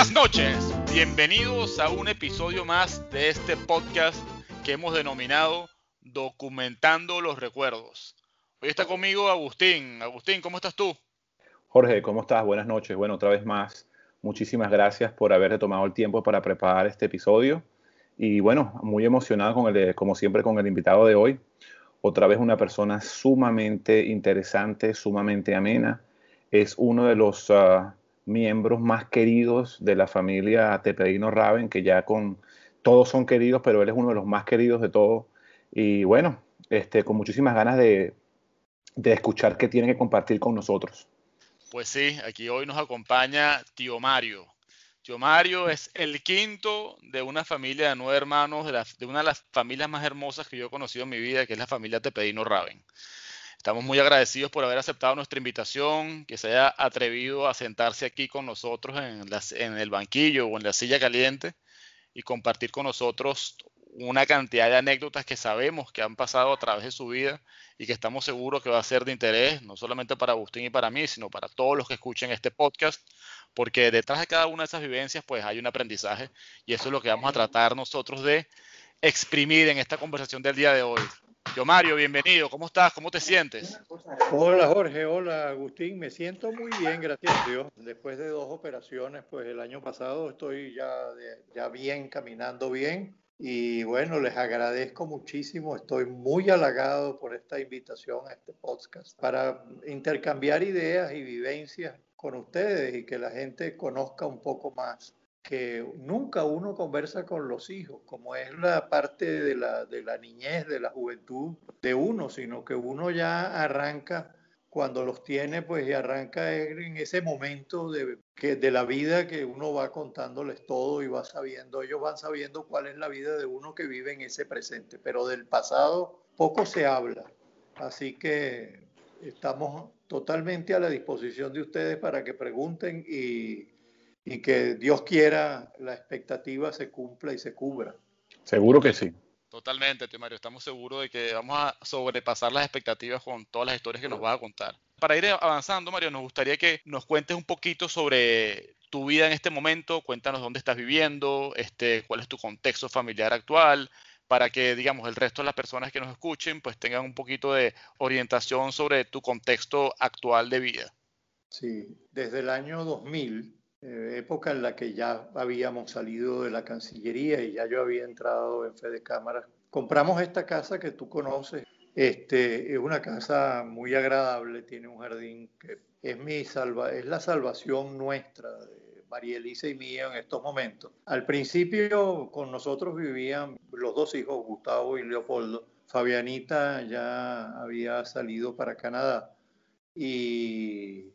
Buenas noches, bienvenidos a un episodio más de este podcast que hemos denominado Documentando los Recuerdos. Hoy está conmigo Agustín. Agustín, ¿cómo estás tú? Jorge, ¿cómo estás? Buenas noches. Bueno, otra vez más, muchísimas gracias por haberte tomado el tiempo para preparar este episodio. Y bueno, muy emocionado con el, como siempre, con el invitado de hoy. Otra vez una persona sumamente interesante, sumamente amena. Es uno de los ah, miembros más queridos de la familia Tepedino Raven, que ya con todos son queridos, pero él es uno de los más queridos de todos. Y bueno, este, con muchísimas ganas de, de escuchar qué tiene que compartir con nosotros. Pues sí, aquí hoy nos acompaña tío Mario. Tío Mario es el quinto de una familia de nueve hermanos, de, de, una de las familias más hermosas que yo he conocido en mi vida, que es la familia Tepedino Raven. Estamos muy agradecidos por haber aceptado nuestra invitación, que se haya atrevido a sentarse aquí con nosotros en, el banquillo o en la silla caliente y compartir con nosotros una cantidad de anécdotas que sabemos que han pasado a través de su vida y que estamos seguros que va a ser de interés, no solamente para Agustín y para mí, sino para todos los que escuchen este podcast, porque detrás de cada una de esas vivencias pues hay un aprendizaje y eso es lo que vamos a tratar nosotros de exprimir en esta conversación del día de hoy. Yo Mario, bienvenido. ¿Cómo estás? ¿Cómo te sientes? Hola Jorge, hola Agustín. Me siento muy bien, gracias a Dios. Después de dos operaciones, pues el año pasado estoy ya, ya bien, caminando bien. Y bueno, les agradezco muchísimo. Estoy muy halagado por esta invitación a este podcast para intercambiar ideas y vivencias con ustedes y que la gente conozca un poco más que nunca uno conversa con los hijos, como es la parte de la, de la niñez, de la juventud de uno, sino que uno ya arranca cuando los tiene, pues y arranca en ese momento de, que, de la vida que uno va contándoles todo y va sabiendo, ellos van sabiendo cuál es la vida de uno que vive en ese presente, pero del pasado poco se habla. Así que estamos totalmente a la disposición de ustedes para que pregunten y y que Dios quiera la expectativa se cumpla y se cubra. Seguro que sí. Totalmente, tío Mario. Estamos seguros de que vamos a sobrepasar las expectativas con todas las historias que nos vas a contar. Para ir avanzando, Mario, nos gustaría que nos cuentes un poquito sobre tu vida en este momento. Cuéntanos dónde estás viviendo, este, cuál es tu contexto familiar actual, para que, digamos, el resto de las personas que nos escuchen, pues tengan un poquito de orientación sobre tu contexto actual de vida. Sí, desde el año 2000 eh, época en la que ya habíamos salido de la Cancillería y ya yo había entrado en fe de cámara. Compramos esta casa que tú conoces. Este, es una casa muy agradable, tiene un jardín que es, mi salva, es la salvación nuestra de María Elisa y mía en estos momentos. Al principio con nosotros vivían los dos hijos, Gustavo y Leopoldo. Fabianita ya había salido para Canadá y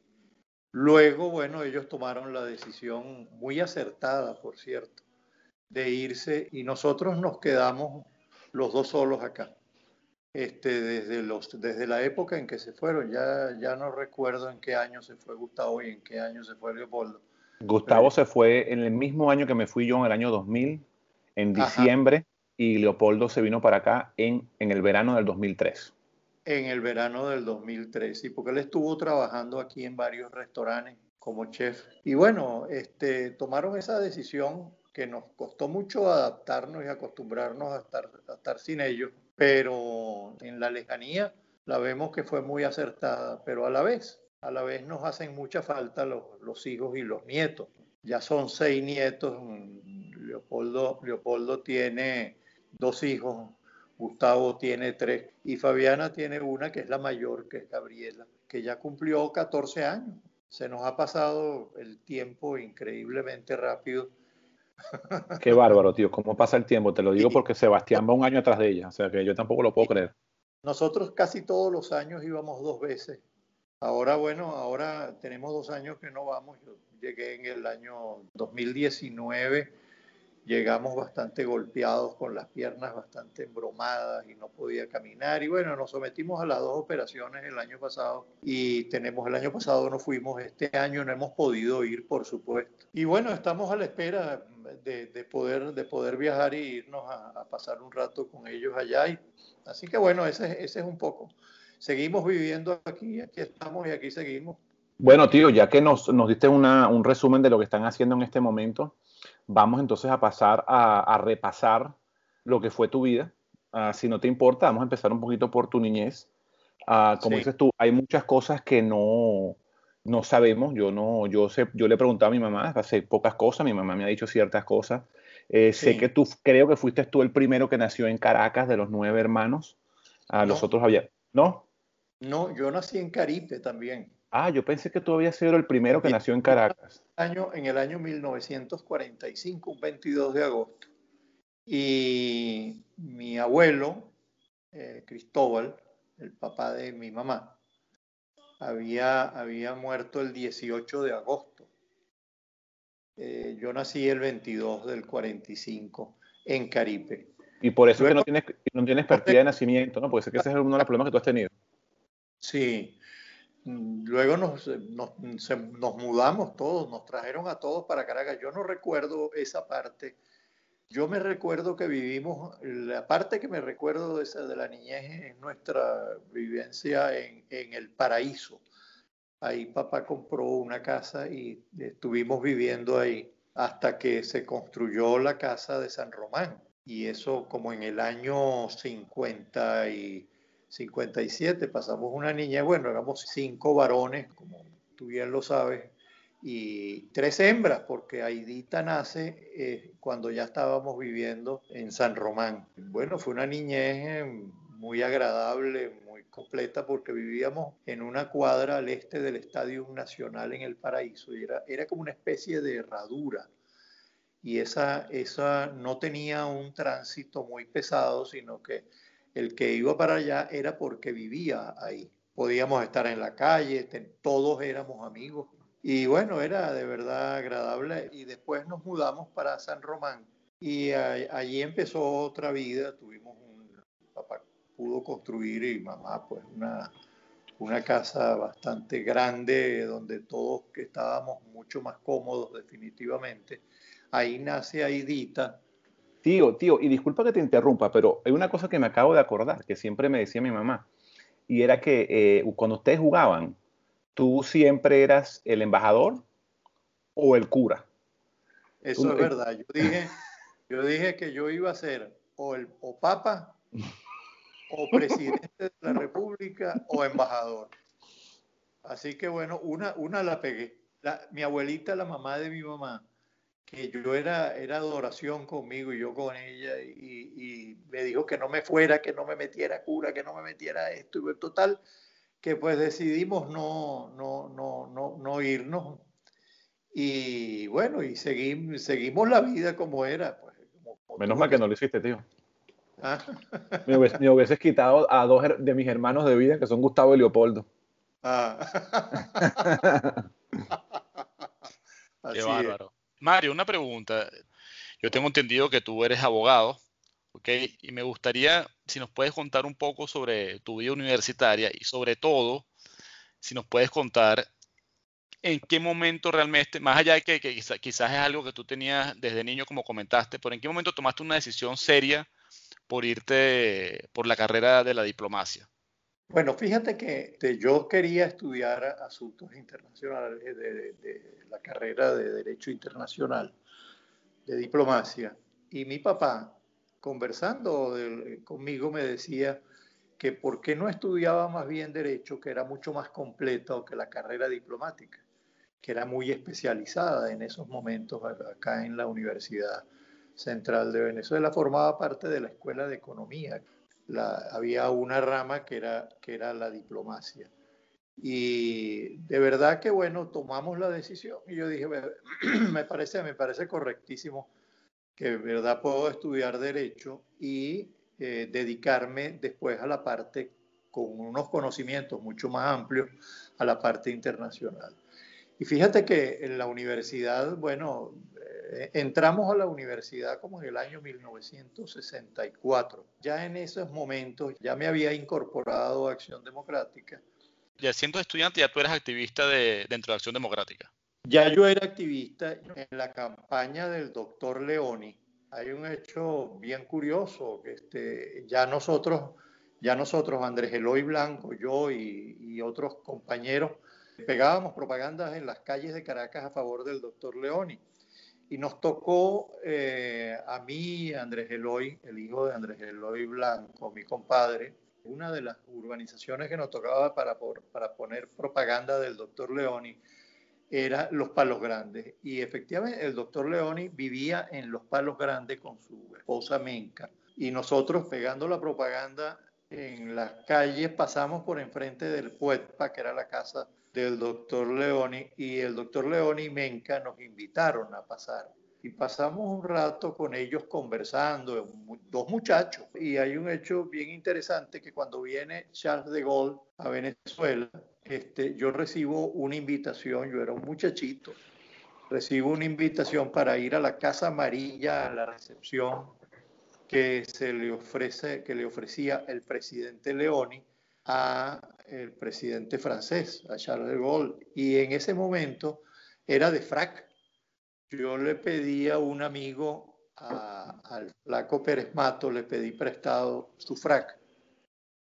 Luego, bueno, ellos tomaron la decisión muy acertada, por cierto, de irse y nosotros nos quedamos los dos solos acá. Este, desde, los, desde la época en que se fueron, ya, ya no recuerdo en qué año se fue Gustavo y en qué año se fue Leopoldo. Gustavo se fue en el mismo año que me fui yo, en el año 2000, en diciembre, y Leopoldo se vino para acá en, en el verano del 2003 en el verano del 2003, y porque él estuvo trabajando aquí en varios restaurantes como chef. Y bueno, este, tomaron esa decisión que nos costó mucho adaptarnos y acostumbrarnos a estar, a estar sin ellos, pero en la lejanía la vemos que fue muy acertada, pero a la vez, a la vez nos hacen mucha falta los, los hijos y los nietos. Ya son seis nietos, Leopoldo, Leopoldo tiene dos hijos, Gustavo tiene tres y Fabiana tiene una que es la mayor, que es Gabriela, que ya cumplió 14 años. Se nos ha pasado el tiempo increíblemente rápido. Qué bárbaro, tío. ¿Cómo pasa el tiempo? Te lo digo porque Sebastián va un año atrás de ella. O sea que yo tampoco lo puedo creer. Nosotros casi todos los años íbamos dos veces. Ahora, bueno, ahora tenemos dos años que no vamos. Yo llegué en el año 2019 llegamos bastante golpeados con las piernas bastante embromadas y no podía caminar y bueno, nos sometimos a las dos operaciones el año pasado y tenemos el año pasado no fuimos, este año no hemos podido ir por supuesto. Y bueno, estamos a la espera de, de poder, de poder viajar y irnos a, a, pasar un rato con ellos allá. Y, así que bueno, ese, ese es un poco. Seguimos viviendo aquí, aquí estamos y aquí seguimos. Bueno, tío, ya que nos, nos diste un resumen de lo que están haciendo en este momento, vamos entonces a pasar a, repasar lo que fue tu vida. Ah, si no te importa, vamos a empezar un poquito por tu niñez. Ah, como dices tú, hay muchas cosas que no, no sabemos. Yo no, yo sé, yo le he preguntado a mi mamá hace pocas cosas, mi mamá me ha dicho ciertas cosas. Eh, sé que tú, creo que fuiste tú el primero que nació en Caracas de los nueve hermanos. A ah, los otros había, ¿no? No, yo nací en Caripe también. Ah, yo pensé que tú habías sido el primero que nació en Caracas. Año, en el año 1945, un 22 de agosto. Y mi abuelo, eh, Cristóbal, el papá de mi mamá, había, había muerto el 18 de agosto. Eh, yo nací el 22 del 45 en Caripe. Y por eso es que no tienes, no tienes partida de nacimiento, ¿no? Puede ser que ese es uno de los problemas que tú has tenido. Sí. Luego nos, nos, mudamos todos, nos trajeron a todos para Caracas. Yo no recuerdo esa parte. Yo me recuerdo que vivimos, la parte que me recuerdo de, de la niñez es nuestra vivencia en, en el paraíso. Ahí papá compró una casa y estuvimos viviendo ahí hasta que se construyó la casa de San Román. Y eso como en el año 50 y 57 pasamos una niña, bueno, éramos cinco varones, como tú bien lo sabes, y tres hembras, porque Aidita nace eh, cuando ya estábamos viviendo en San Román. Bueno, fue una niñez eh, muy agradable, muy completa, porque vivíamos en una cuadra al este del Estadio Nacional en el Paraíso, y era, era como una especie de herradura. Y esa, esa no tenía un tránsito muy pesado, sino que el que iba para allá era porque vivía ahí. Podíamos estar en la calle, todos éramos amigos. Y bueno, era de verdad agradable. Y después nos mudamos para San Román. Y allí empezó otra vida. Tuvimos un... Papá pudo construir y mamá pues una, una casa bastante grande donde todos estábamos mucho más cómodos definitivamente. Ahí nace Aidita, Tío, tío, y disculpa que te interrumpa, pero hay una cosa que me acabo de acordar, que siempre me decía mi mamá, y era que eh, cuando ustedes jugaban, tú siempre eras el embajador o el cura. Eso es verdad. Yo dije, yo dije que yo iba a ser o el o papa, o presidente de la república, o embajador. Así que bueno, una, una la pegué. mi abuelita, la mamá de mi mamá, que yo era, era adoración conmigo y yo con ella y, me dijo que no me fuera, que no me metiera cura, que no me metiera esto y total que pues decidimos no, no, no, no, no irnos y bueno, y seguimos, seguimos la vida como era. Pues, Menos mal que no lo hiciste, tío. ¿Ah? Me, hubieses, quitado a dos de mis hermanos de vida, que son Gustavo y Leopoldo. Ah. Qué bárbaro. Mario, una pregunta. Yo tengo entendido que tú eres abogado, ¿ok? Y me gustaría si nos puedes contar un poco sobre tu vida universitaria y sobre todo, si nos puedes contar en qué momento realmente, más allá de que, quizás es algo que tú tenías desde niño, como comentaste, pero en qué momento tomaste una decisión seria por irte por la carrera de la diplomacia. Bueno, fíjate que yo quería estudiar asuntos internacionales de, la carrera de Derecho Internacional, de diplomacia, y mi papá, conversando conmigo, me decía que por qué no estudiaba más bien Derecho, que era mucho más completo que la carrera diplomática, que era muy especializada en esos momentos acá en la Universidad Central de Venezuela, formaba parte de la Escuela de Economía había una rama que era, que era la diplomacia. Y de verdad que bueno, tomamos la decisión y yo dije, me parece, me parece correctísimo que de verdad puedo estudiar derecho y eh, dedicarme después a la parte con unos conocimientos mucho más amplios a la parte internacional. Y fíjate que en la universidad, bueno, entramos a la universidad como en el año 1964. Ya en esos momentos ya me había incorporado a Acción Democrática. Ya siendo estudiante, ya tú eras activista de, dentro de Acción Democrática. Ya yo era activista en la campaña del doctor Leoni. Hay un hecho bien curioso, que este, ya nosotros, ya nosotros, Andrés Eloy Blanco, yo y, y otros compañeros, Pegábamos propagandas en las calles de Caracas a favor del doctor Leoni. Y nos tocó eh, a mí, Andrés Eloy, el hijo de Andrés Eloy Blanco, mi compadre, una de las urbanizaciones que nos tocaba para, poner propaganda del doctor Leoni era Los Palos Grandes. Y efectivamente el doctor Leoni vivía en Los Palos Grandes con su esposa Menca. Y nosotros pegando la propaganda en las calles pasamos por enfrente del Puetpa, que era la casa del doctor Leoni, y el doctor Leoni y Menca nos invitaron a pasar. Y pasamos un rato con ellos conversando, dos muchachos. Y hay un hecho bien interesante que cuando viene Charles de Gaulle a Venezuela, este, yo recibo una invitación, yo era un muchachito, recibo una invitación para ir a la Casa Amarilla, a la recepción que se le ofrece, que le ofrecía el presidente Leoni a el presidente francés, a Charles de Gaulle, y en ese momento era de frac. Yo le pedí a un amigo, al flaco Pérez Mato, le pedí prestado su frac.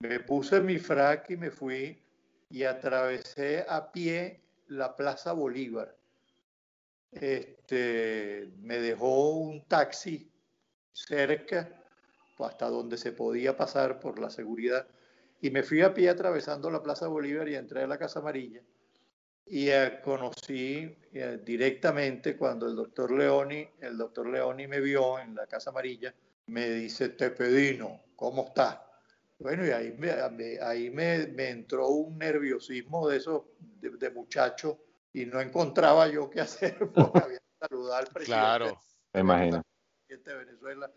Me puse mi frac y me fui y atravesé a pie la Plaza Bolívar. Este, me dejó un taxi cerca, hasta donde se podía pasar por la seguridad, y me fui a pie atravesando la Plaza Bolívar y entré a la Casa Amarilla. Y eh, conocí eh, directamente cuando el doctor Leoni, el doctor Leoni me vio en la Casa Amarilla, me dice, Tepedino, ¿cómo estás? Bueno, y ahí me, ahí me, me entró un nerviosismo de esos de, de muchacho y no encontraba yo qué hacer porque había que saludar al presidente. Claro, me imagino. De Venezuela.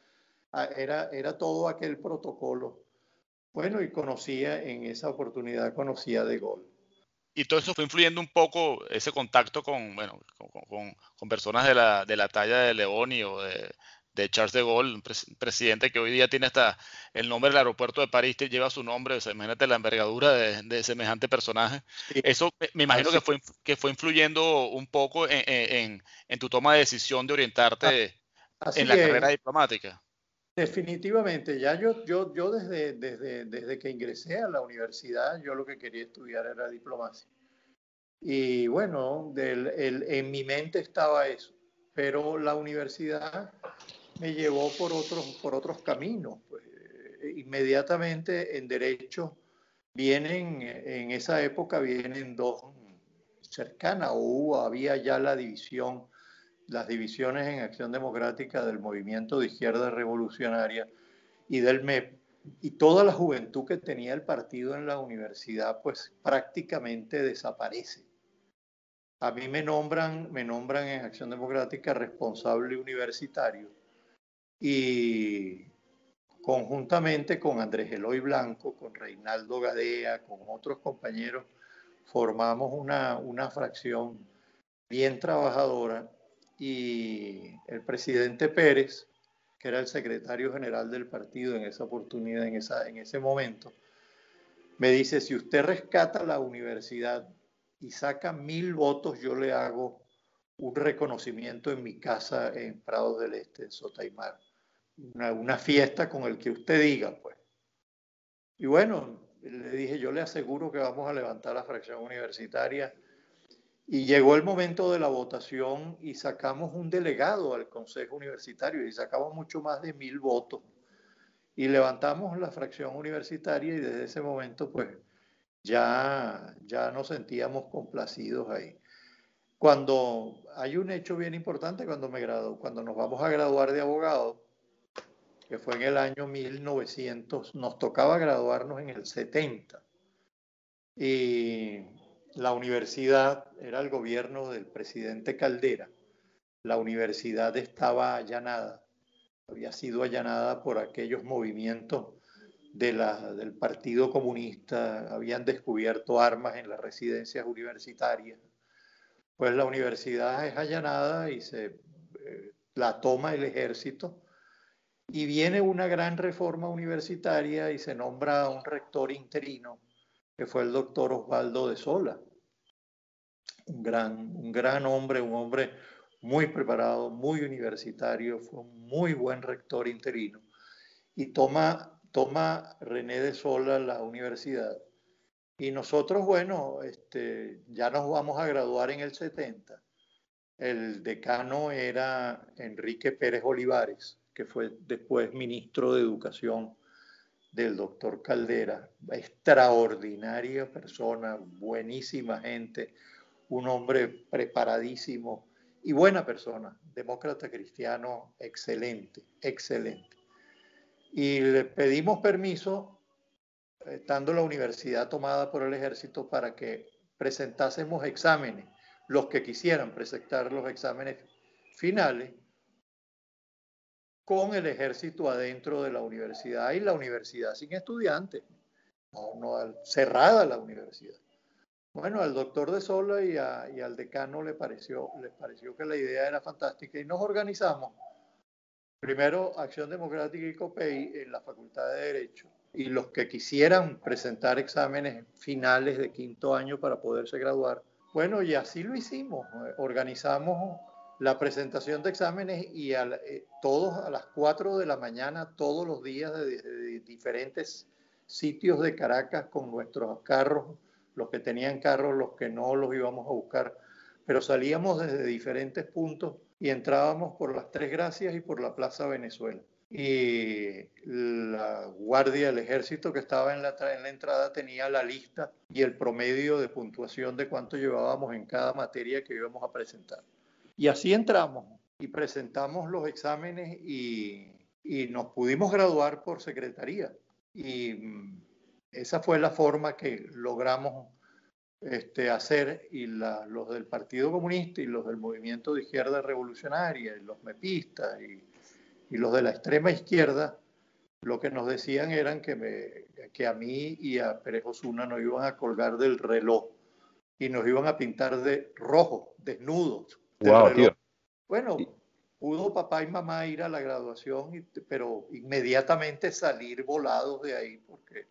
Ah, era, era todo aquel protocolo. Bueno, y conocía, en esa oportunidad conocía de Gol. Y todo eso fue influyendo un poco ese contacto con, bueno, con, con, con personas de la, de la talla de Leoni o de, de Charles de Gaulle, un pres presidente que hoy día tiene hasta el nombre del aeropuerto de París, que lleva su nombre, o sea, imagínate la envergadura de, de semejante personaje. Sí. Eso me imagino que fue, que fue influyendo un poco en, en, en tu toma de decisión de orientarte Así en la es. carrera diplomática. Definitivamente, ya yo, yo, yo desde, desde, desde que ingresé a la universidad, yo lo que quería estudiar era diplomacia. Y bueno, el, en mi mente estaba eso, pero la universidad me llevó por otros, por otros caminos. Pues, inmediatamente en derecho vienen, en esa época vienen dos cercanas, o había ya la división las divisiones en Acción Democrática del Movimiento de Izquierda Revolucionaria y del MEP, y toda la juventud que tenía el partido en la universidad, pues prácticamente desaparece. A mí me nombran, me nombran en Acción Democrática responsable universitario y conjuntamente con Andrés Eloy Blanco, con Reinaldo Gadea, con otros compañeros, formamos una, una fracción bien trabajadora y el presidente Pérez, que era el secretario general del partido en esa oportunidad, en, esa, en ese momento, me dice, si usted rescata la universidad y saca mil votos, yo le hago un reconocimiento en mi casa en Prados del Este, en Sotaimar. Una, una fiesta con el que usted diga, pues. Y bueno, le dije, yo le aseguro que vamos a levantar la fracción universitaria y llegó el momento de la votación y sacamos un delegado al Consejo Universitario y sacamos mucho más de mil votos. Y levantamos la fracción universitaria y desde ese momento pues ya, ya nos sentíamos complacidos ahí. Cuando hay un hecho bien importante cuando me graduó, cuando nos vamos a graduar de abogado, que fue en el año 1900, nos tocaba graduarnos en el 70. Y la universidad era el gobierno del presidente Caldera. La universidad estaba allanada, había sido allanada por aquellos movimientos del Partido Comunista, habían descubierto armas en las residencias universitarias. Pues la universidad es allanada y se eh, la toma el ejército y viene una gran reforma universitaria y se nombra un rector interino que fue el doctor Osvaldo de Sola un gran, un gran hombre, un hombre muy preparado, muy universitario, fue un muy buen rector interino. Y toma, toma René de Sola la universidad Y nosotros, bueno, este, ya nos vamos a graduar en el 70. El decano era Enrique Pérez Olivares, que fue después ministro de Educación del doctor Caldera. Extraordinaria persona, buenísima gente, un hombre preparadísimo y buena persona, demócrata cristiano, excelente, excelente. Y le pedimos permiso estando la universidad tomada por el ejército para que presentásemos exámenes, los que quisieran presentar los exámenes finales, con el ejército adentro de la universidad y la universidad sin estudiantes, no, cerrada la universidad. Bueno, al doctor de Sola y, al decano le pareció, les pareció que la idea era fantástica y nos organizamos. Primero, Acción Democrática y COPEI en la Facultad de Derecho y los que quisieran presentar exámenes finales de quinto año para poderse graduar. Bueno, y así lo hicimos. Organizamos la presentación de exámenes y eh, todos a las 4 de la mañana, todos los días de, diferentes sitios de Caracas con nuestros carros, los que tenían carros, los que no los íbamos a buscar, pero salíamos desde diferentes puntos y entrábamos por las Tres Gracias y por la Plaza Venezuela y la guardia del ejército que estaba en la, en la entrada tenía la lista y el promedio de puntuación de cuánto llevábamos en cada materia que íbamos a presentar. Y así entramos y presentamos los exámenes y, y nos pudimos graduar por secretaría. Y mm, esa fue la forma que logramos este, hacer y los del Partido Comunista y los del Movimiento de Izquierda Revolucionaria y los MEPistas y y los de la extrema izquierda lo que nos decían eran que, me, que a mí y a Pérez Osuna nos iban a colgar del reloj y nos iban a pintar de rojo, desnudos. Bueno, pudo papá y mamá ir a la graduación, pero inmediatamente salir volados de ahí porque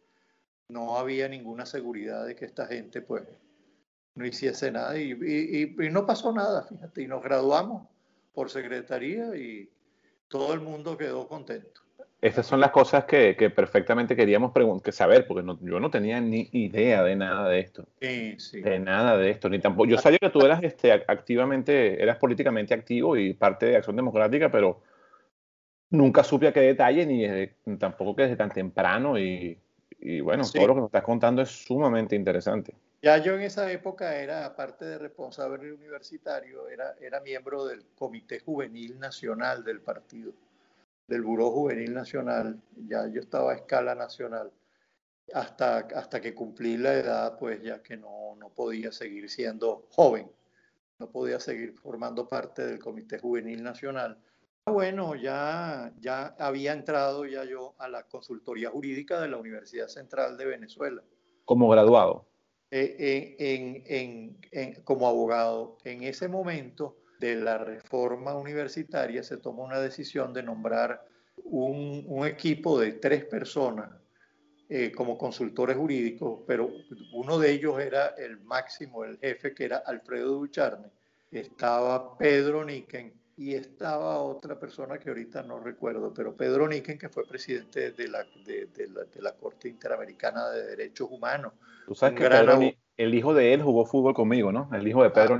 no había ninguna seguridad de que esta gente pues no hiciese nada. Y, y no pasó nada, fíjate, y nos graduamos por secretaría y, todo el mundo quedó contento. Estas son las cosas que, perfectamente queríamos saber, porque yo no tenía ni idea de nada de esto. Sí, sí. De nada de esto, ni tampoco. Yo sabía que tú eras este, activamente, eras políticamente activo y parte de Acción Democrática, pero nunca supe a qué detalle, ni tampoco que desde tan temprano. Y, bueno, todo lo que nos estás contando es sumamente interesante. Ya yo en esa época era, aparte de responsable universitario, era, era miembro del Comité Juvenil Nacional del partido, del Buró Juvenil Nacional. Ya yo estaba a escala nacional. Hasta, hasta que cumplí la edad, pues ya que no, no podía seguir siendo joven, no podía seguir formando parte del Comité Juvenil Nacional. Bueno, ya, ya había entrado ya yo a la consultoría jurídica de la Universidad Central de Venezuela. Como graduado. Eh, en, como abogado. En ese momento de la reforma universitaria se tomó una decisión de nombrar un, equipo de tres personas eh, como consultores jurídicos, pero uno de ellos era el máximo, el jefe, que era Alfredo Ducharne. Estaba Pedro Niquen y estaba otra persona que ahorita no recuerdo, pero Pedro Niquen, que fue presidente de la, de, la, de la Corte Interamericana de Derechos Humanos Tú sabes que el hijo de él jugó fútbol conmigo, ¿no? El hijo de Pedro ah,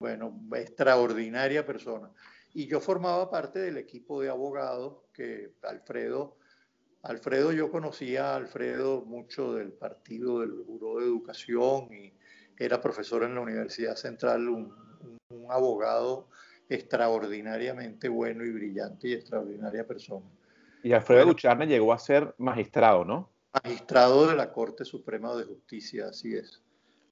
Bueno, extraordinaria persona. Y yo formaba parte del equipo de abogados que Alfredo, Alfredo, yo conocía a Alfredo mucho del partido del Buró de Educación y era profesor en la Universidad Central, un, abogado extraordinariamente bueno y brillante y extraordinaria persona. Y Alfredo Ducharme llegó a ser magistrado, ¿no? magistrado de la Corte Suprema de Justicia, así es.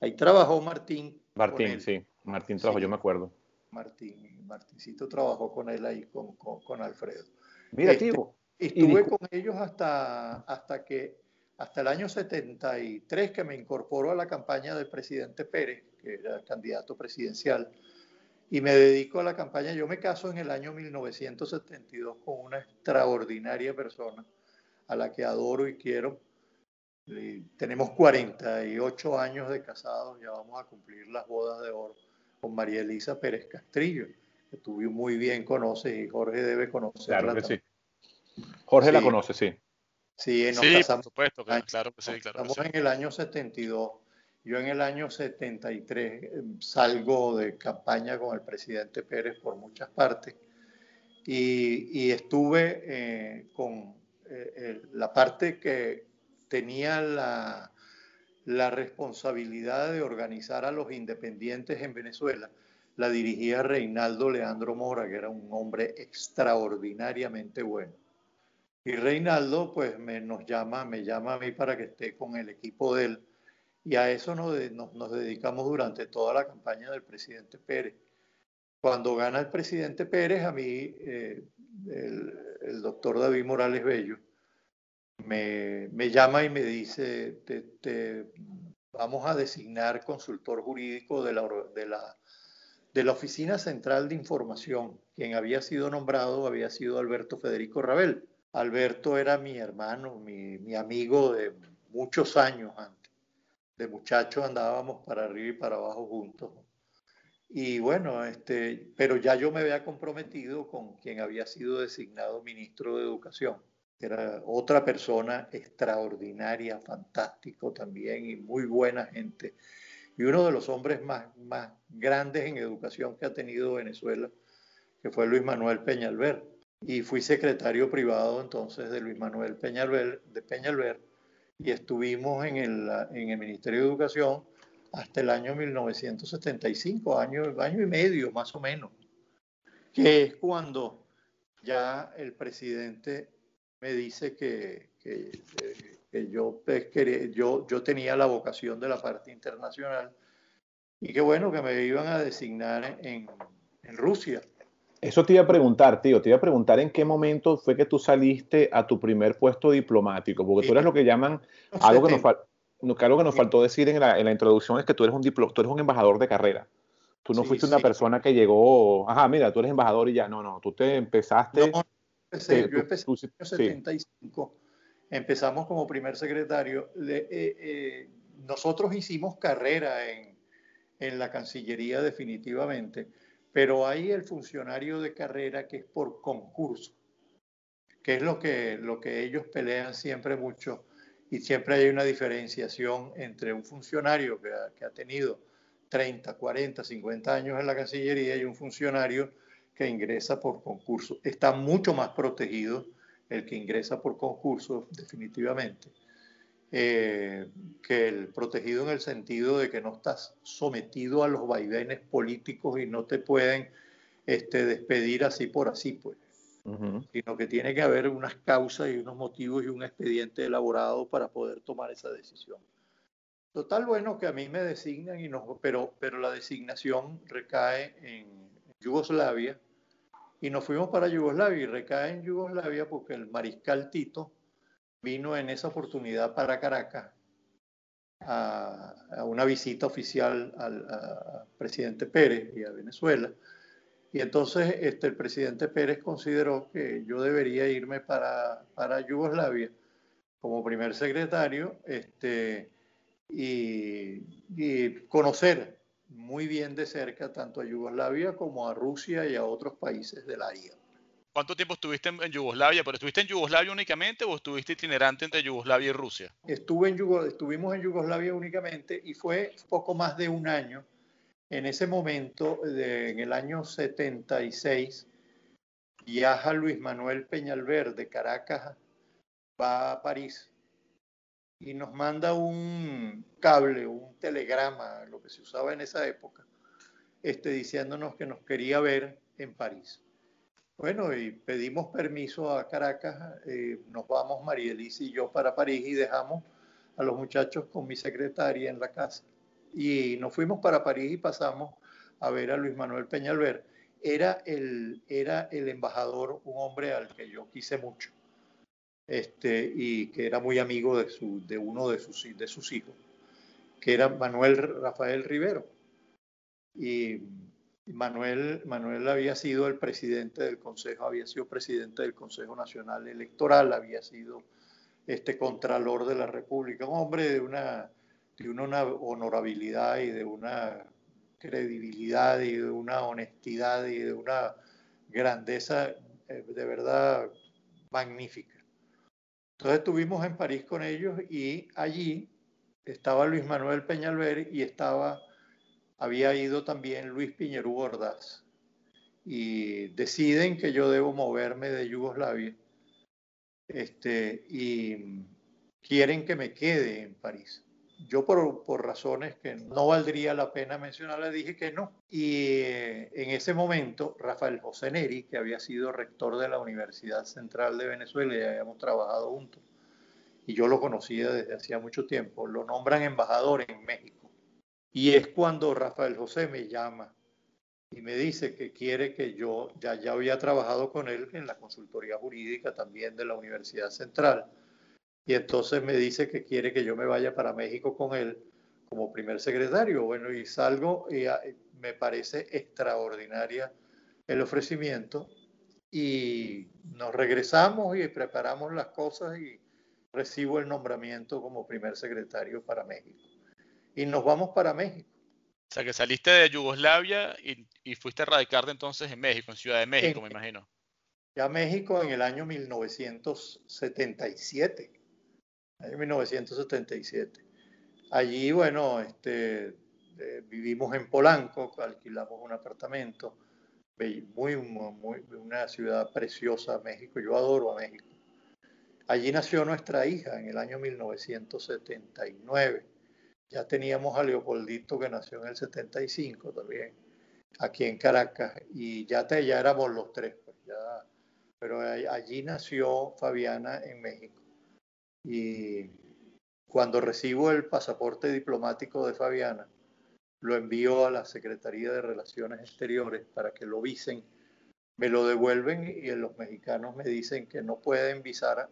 Ahí trabajó Martín. Martín, sí, Martín trabajó, yo me acuerdo. Martín, Martincito trabajó con él ahí, con, con, Alfredo. Mira, este, tío. Estuve con ellos hasta, hasta que, hasta el año 73 que me incorporó a la campaña del presidente Pérez, que era candidato presidencial, y me dedico a la campaña. Yo me caso en el año 1972 con una extraordinaria persona a la que adoro y quiero, tenemos 48 años de casados, ya vamos a cumplir las bodas de oro con María Elisa Pérez Castrillo, que tú muy bien conoces y Jorge debe conocerla. Claro que sí. Jorge la conoce, sí. Sí, nos sí por supuesto, claro, que sí, claro. Estamos en el año 72. Yo en el año 73 eh, salgo de campaña con el presidente Pérez por muchas partes y, estuve eh, con eh, la parte que tenía la, la responsabilidad de organizar a los independientes en Venezuela la dirigía Reinaldo Leandro Mora, que era un hombre extraordinariamente bueno. Y Reinaldo, pues me, nos llama, me llama a mí para que esté con el equipo de él. Y a eso nos, nos, dedicamos durante toda la campaña del presidente Pérez. Cuando gana el presidente Pérez, a mí, eh, el, doctor David Morales Bello, me, llama y me dice, te, vamos a designar consultor jurídico de la Oficina Central de Información. Quien había sido nombrado había sido Alberto Federico Rabel. Alberto era mi hermano, mi, amigo de muchos años antes. De muchachos andábamos para arriba y para abajo juntos. Y bueno, este, pero ya yo me había comprometido con quien había sido designado ministro de Educación. Era otra persona extraordinaria, fantástico también y muy buena gente. Y uno de los hombres más, más grandes en educación que ha tenido Venezuela, que fue Luis Manuel Peñalver y fui secretario privado entonces de Luis Manuel Peñalver, de Peñalver y estuvimos en el, en el Ministerio de Educación hasta el año 1975, año, año y medio más o menos, que es cuando ya el presidente me dice que, que, que yo, pues, yo, yo tenía la vocación de la parte internacional y que bueno, que me iban a designar en, en Rusia. Eso te iba a preguntar, tío, te iba a preguntar en qué momento fue que tú saliste a tu primer puesto diplomático, porque tú eres lo que llaman, algo que, nos, algo que nos faltó decir en la, en la, introducción es que tú eres, un diplo, tú eres un embajador de carrera. Tú no fuiste una persona que llegó, ajá, mira, tú eres embajador y ya, no, no, tú te empezaste... No, empecé, yo empecé en el 75, empezamos como primer secretario. Eh, eh, nosotros hicimos carrera en, en la Cancillería definitivamente pero hay el funcionario de carrera que es por concurso, que es lo que, lo que ellos pelean siempre mucho y siempre hay una diferenciación entre un funcionario que ha, que ha tenido 30, 40, 50 años en la Cancillería y un funcionario que ingresa por concurso. Está mucho más protegido el que ingresa por concurso, definitivamente. Eh, que el protegido en el sentido de que no estás sometido a los vaivenes políticos y no te pueden este, despedir así por así, pues. Sino que tiene que haber unas causas y unos motivos y un expediente elaborado para poder tomar esa decisión. Total, bueno, que a mí me designan, y no, pero, pero la designación recae en Yugoslavia y nos fuimos para Yugoslavia y recae en Yugoslavia porque el mariscal Tito vino en esa oportunidad para Caracas a, una visita oficial al presidente Pérez y a Venezuela. Y entonces este, el presidente Pérez consideró que yo debería irme para, para Yugoslavia como primer secretario este, y, conocer muy bien de cerca tanto a Yugoslavia como a Rusia y a otros países del área. ¿Cuánto tiempo estuviste en, Yugoslavia? ¿Pero estuviste en Yugoslavia únicamente o estuviste itinerante entre Yugoslavia y Rusia? Estuve en estuvimos en Yugoslavia únicamente y fue poco más de un año. En ese momento, en el año 76, viaja Luis Manuel Peñalver de Caracas, va a París y nos manda un cable, un telegrama, lo que se usaba en esa época, este, diciéndonos que nos quería ver en París. Bueno, y pedimos permiso a Caracas, eh, nos vamos María Elisa y yo para París y dejamos a los muchachos con mi secretaria en la casa. Y nos fuimos para París y pasamos a ver a Luis Manuel Peñalver. Era el, era el embajador, un hombre al que yo quise mucho, este, y que era muy amigo de, su, de uno de sus, de sus hijos, que era Manuel Rafael Rivero. Y Manuel, Manuel había sido el presidente del Consejo, había sido presidente del Consejo Nacional Electoral, había sido este contralor de la República, un hombre de una, de una honorabilidad y de una credibilidad y de una honestidad y de una grandeza eh, de verdad magnífica. Entonces estuvimos en París con ellos y allí estaba Luis Manuel Peñalver y estaba, había ido también Luis Piñerú Ordaz. Y deciden que yo debo moverme de Yugoslavia este, y quieren que me quede en París. Yo por, por, razones que no valdría la pena mencionar, le dije que no. Y eh, en ese momento, Rafael José Neri, que había sido rector de la Universidad Central de Venezuela y habíamos trabajado juntos, y yo lo conocía desde hacía mucho tiempo, lo nombran embajador en México. Y es cuando Rafael José me llama y me dice que quiere que yo, ya, ya había trabajado con él en la consultoría jurídica también de la Universidad Central y entonces me dice que quiere que yo me vaya para México con él como primer secretario. Bueno, y salgo y ah, me parece extraordinaria el ofrecimiento y nos regresamos y preparamos las cosas y recibo el nombramiento como primer secretario para México. Y nos vamos para México. O sea, que saliste de Yugoslavia y, y fuiste a radicarte entonces en México, en Ciudad de México, me imagino. Ya México en el año 1977 en 1977. Allí, bueno, este, eh, vivimos en Polanco, alquilamos un apartamento, muy, muy, una ciudad preciosa, México, yo adoro a México. Allí nació nuestra hija en el año 1979. Ya teníamos a Leopoldito que nació en el 75 también, aquí en Caracas, y ya, ya éramos los tres, pues, pero allí nació Fabiana en México. Y cuando recibo el pasaporte diplomático de Fabiana, lo envío a la Secretaría de Relaciones Exteriores para que lo visen. Me lo devuelven y los mexicanos me dicen que no pueden visar,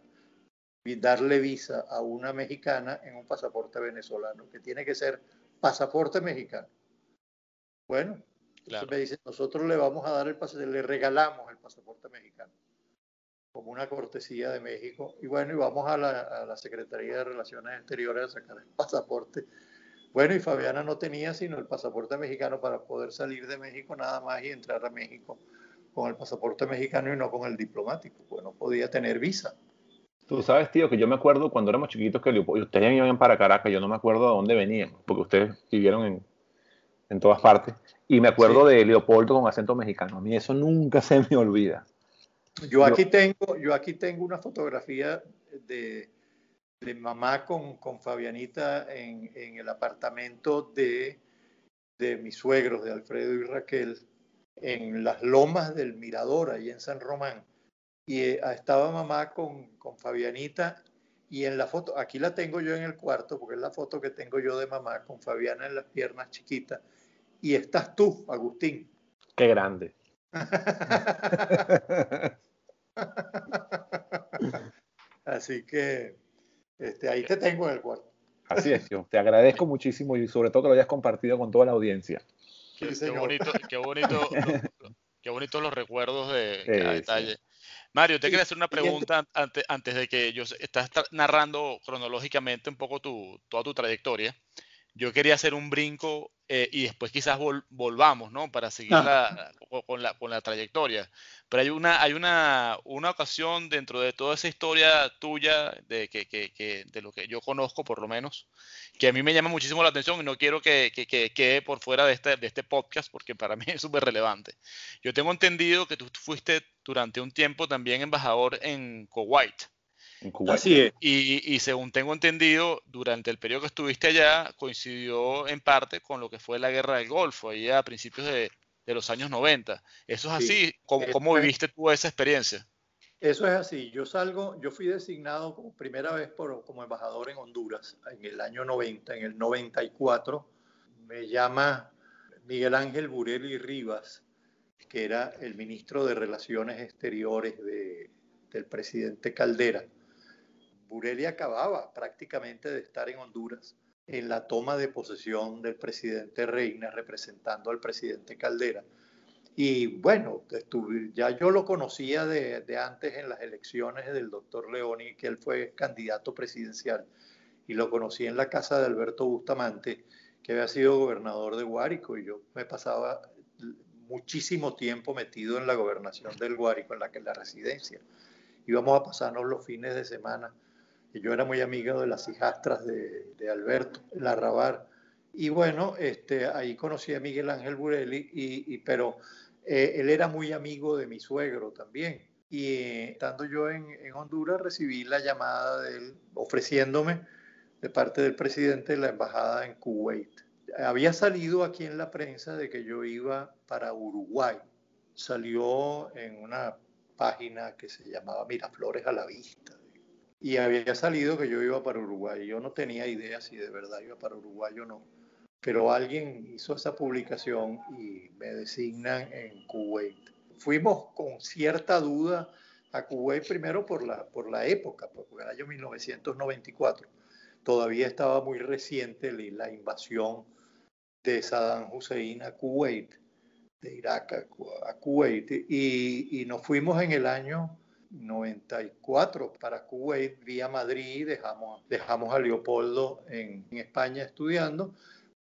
darle visa a una mexicana en un pasaporte venezolano, que tiene que ser pasaporte mexicano. Bueno, me dicen, nosotros le vamos a dar el pasaporte, le regalamos el pasaporte mexicano como una cortesía de México. Y bueno, y vamos a la, Secretaría de Relaciones Exteriores a sacar el pasaporte. Bueno, y Fabiana no tenía sino el pasaporte mexicano para poder salir de México nada más y entrar a México con el pasaporte mexicano y no con el diplomático, pues no podía tener visa. Tú sabes, tío, que yo me acuerdo cuando éramos chiquitos que ustedes iban para Caracas, yo no me acuerdo de dónde venían, porque ustedes vivieron en, en todas partes. Y me acuerdo de Leopoldo con acento mexicano. A mí eso nunca se me olvida. Yo aquí tengo, yo aquí tengo una fotografía de, de mamá con, con Fabianita en, en, el apartamento de, de mis suegros, de Alfredo y Raquel, en las lomas del Mirador, ahí en San Román. Y eh, estaba mamá con, con Fabianita y en la foto, aquí la tengo yo en el cuarto, porque es la foto que tengo yo de mamá con Fabiana en las piernas chiquitas. Y estás tú, Agustín. Qué grande. Así que este, ahí te tengo en el cuarto. Así es, yo te agradezco muchísimo y sobre todo que lo hayas compartido con toda la audiencia. Qué, bonito, qué bonito, qué bonito los recuerdos de cada detalle. Mario, te quería hacer una pregunta antes, antes de que yo estás narrando cronológicamente un poco tu, toda tu trayectoria. Yo quería hacer un brinco eh, y después quizás volvamos, ¿no? Para seguir con, la, con la trayectoria. Pero hay una, hay una, una ocasión dentro de toda esa historia tuya, de, que, que, de lo que yo conozco por lo menos, que a mí me llama muchísimo la atención y no quiero que, quede por fuera de este, de este podcast porque para mí es súper relevante. Yo tengo entendido que tú fuiste durante un tiempo también embajador en Kuwait. Así es. Y, según tengo entendido, durante el periodo que estuviste allá, coincidió en parte con lo que fue la guerra del Golfo, ahí a principios de, los años 90. ¿Eso es así? ¿Cómo, viviste tú esa experiencia? Eso es así. Yo salgo, yo fui designado como primera vez por, como embajador en Honduras en el año 90, en el 94. Me llama Miguel Ángel Bureli Rivas, que era el ministro de Relaciones Exteriores del presidente Caldera Bureli acababa prácticamente de estar en Honduras en la toma de posesión del presidente Reina representando al presidente Caldera. Y bueno, ya yo lo conocía de, antes en las elecciones del doctor Leoni, que él fue candidato presidencial, y lo conocí en la casa de Alberto Bustamante, que había sido gobernador de Guárico, y yo me pasaba muchísimo tiempo metido en la gobernación del Guárico, en la, en la residencia. Íbamos a pasarnos los fines de semana Y yo era muy amigo de las hijastras de, Alberto Larrabar. Y bueno, este, ahí conocí a Miguel Ángel Burelli, y, pero eh, él era muy amigo de mi suegro también. Y eh, estando yo en, Honduras, recibí la llamada de ofreciéndome de parte del presidente de la embajada en Kuwait. Había salido aquí en la prensa de que yo iba para Uruguay. Salió en una página que se llamaba Miraflores a la Vista. Y había salido que yo iba para Uruguay. Yo no tenía idea si de verdad iba para Uruguay o no. Pero alguien hizo esa publicación y me designan en Kuwait. Fuimos con cierta duda a Kuwait primero por la, por la época, porque el año 1994 todavía estaba muy reciente la invasión de Saddam Hussein a Kuwait, de Irak a, Kuwait, y, nos fuimos en el año 94 para Kuwait vía Madrid, dejamos, dejamos a Leopoldo en, España estudiando,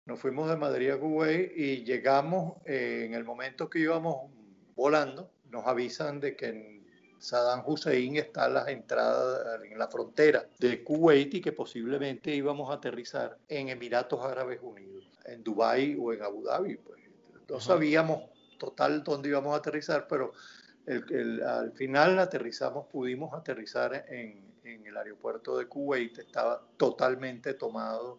nos fuimos de Madrid a Kuwait y llegamos eh, en el momento que íbamos volando, nos avisan de que en Saddam Hussein está a las entradas, en la frontera de Kuwait y que posiblemente íbamos a aterrizar en Emiratos Árabes Unidos, en Dubái o en Abu Dhabi. Pues. No sabíamos total dónde íbamos a aterrizar, pero al final aterrizamos, pudimos aterrizar en, en el aeropuerto de Kuwait, estaba totalmente tomado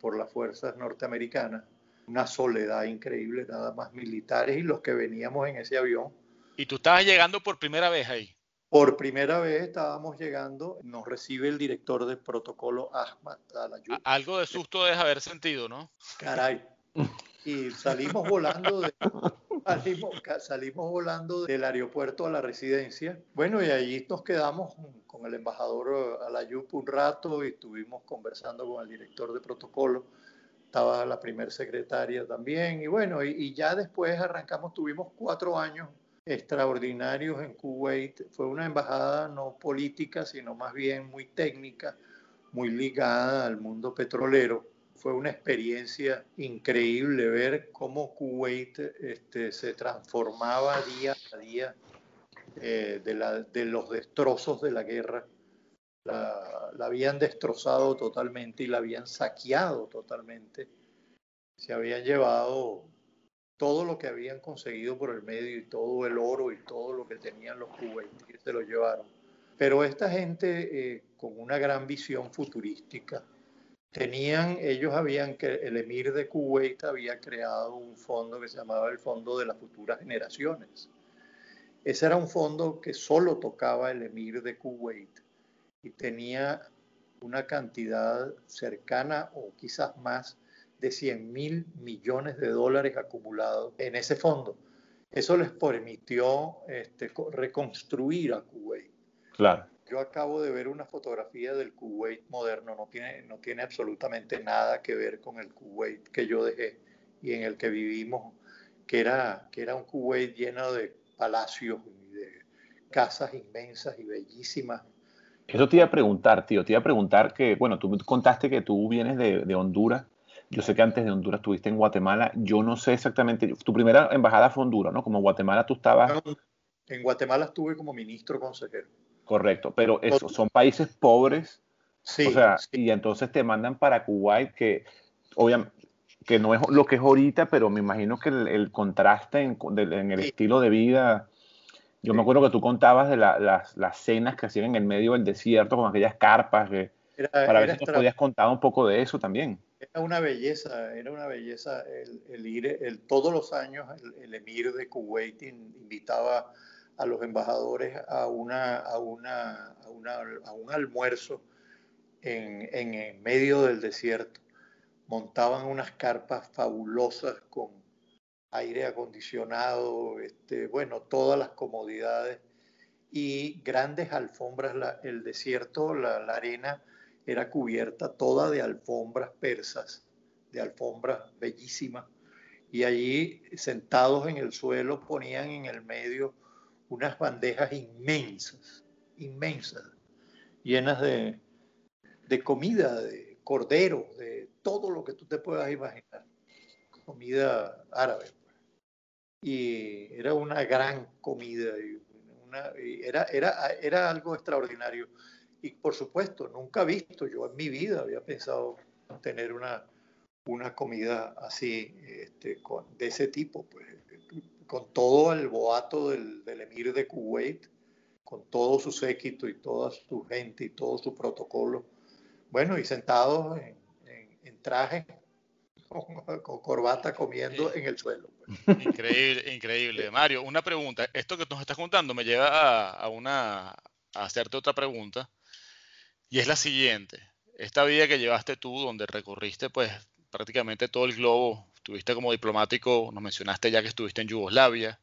por las fuerzas norteamericanas, una soledad increíble, nada más militares y los que veníamos en ese avión ¿Y tú estabas llegando por primera vez ahí? Por primera vez estábamos llegando, nos recibe el director del protocolo Ahmad Alayub. Algo de susto debes haber sentido, ¿no? Caray. Y salimos volando, de, salimos, volando del aeropuerto a la residencia. Bueno, y allí nos quedamos con el embajador Alayub un rato y estuvimos conversando con el director de protocolo. Estaba la primer secretaria también. Y bueno, y ya después arrancamos, tuvimos cuatro años extraordinarios en Kuwait. Fue una embajada no política, sino más bien muy técnica, muy ligada al mundo petrolero. Fue una experiencia increíble ver cómo Kuwait este, se transformaba día a día eh, de, los destrozos de la guerra. La, habían destrozado totalmente y la habían saqueado totalmente. Se habían llevado todo lo que habían conseguido por el medio y todo el oro y todo lo que tenían los kuwaitíes se lo llevaron. Pero esta gente eh, con una gran visión futurística, tenían, ellos habían, que el emir de Kuwait había creado un fondo que se llamaba el Fondo de las Futuras Generaciones. Ese era un fondo que solo tocaba el emir de Kuwait y tenía una cantidad cercana o quizás más de 100 mil millones de dólares acumulados en ese fondo. Eso les permitió este, reconstruir a Kuwait. Claro. Yo acabo de ver una fotografía del Kuwait moderno, no tiene, no tiene absolutamente nada que ver con el Kuwait que yo dejé y en el que vivimos, que era, que era un Kuwait lleno de palacios y de casas inmensas y bellísimas. Eso te iba a preguntar, tío, te iba a preguntar que, bueno, tú contaste que tú vienes de, de Honduras yo sé que antes de Honduras estuviste en Guatemala. Yo no sé exactamente. Tu primera embajada fue Honduras, ¿no? Como Guatemala tú estabas. En Guatemala estuve como ministro consejero. Correcto, pero eso, son países pobres. Sí, o sea, y entonces te mandan para Kuwait, que obviamente que no es lo que es ahorita, pero me imagino que el, contraste en, el estilo de vida. Yo me acuerdo que tú contabas de las, las, cenas que hacían en el medio del desierto con aquellas carpas. Que, para ver si nos podías contar un poco de eso también. Era una belleza, era una belleza el, ir, el, todos los años el, emir de Kuwait invitaba a los embajadores a, una, a, una, a, una, a un almuerzo en, en, medio del desierto. Montaban unas carpas fabulosas con aire acondicionado, este, bueno, todas las comodidades y grandes alfombras. el desierto, la, la arena era cubierta toda de alfombras persas, de alfombras bellísimas. Y allí, sentados en el suelo, ponían en el medio unas bandejas inmensas, inmensas, llenas de, de comida, de cordero, de todo lo que tú te puedas imaginar. Comida árabe. Pues. Y era una gran comida, y era, era, era algo extraordinario Y por supuesto, nunca visto, yo en mi vida había pensado tener una, una comida así, este, con, de ese tipo, pues, con todo el boato del, del emir de Kuwait, con todo su séquito y toda su gente y todo su protocolo. Bueno, y sentados en, en, traje, con, corbata, comiendo en el suelo. Increíble, increíble. Mario, una pregunta. Esto que nos estás contando me lleva a, a, una, a hacerte otra pregunta. Y es la siguiente. Esta vida que llevaste tú, donde recorriste pues prácticamente todo el globo, estuviste como diplomático, nos mencionaste ya que estuviste en Yugoslavia,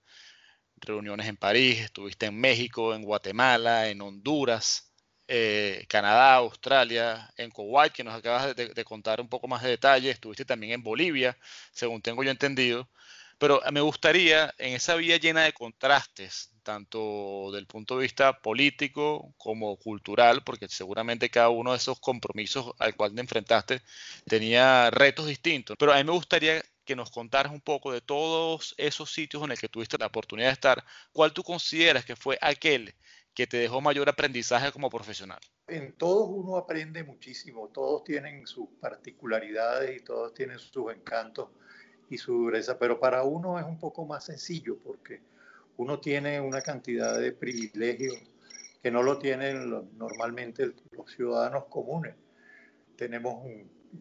reuniones en París, estuviste en México, en Guatemala, en Honduras, eh, Canadá, Australia, en Kuwait, que nos acabas de, contar un poco más de detalle, estuviste también en Bolivia, según tengo yo entendido. Pero me gustaría, en esa vía llena de contrastes, tanto del punto de vista político como cultural, porque seguramente cada uno de esos compromisos al cual te enfrentaste tenía retos distintos, pero a mí me gustaría que nos contaras un poco de todos esos sitios en los que tuviste la oportunidad de estar, ¿cuál tú consideras que fue aquel que te dejó mayor aprendizaje como profesional? En todos uno aprende muchísimo, todos tienen sus particularidades y todos tienen sus encantos y su dureza, pero para uno es un poco más sencillo porque uno tiene una cantidad de privilegios que no lo tienen normalmente los ciudadanos comunes. Tenemos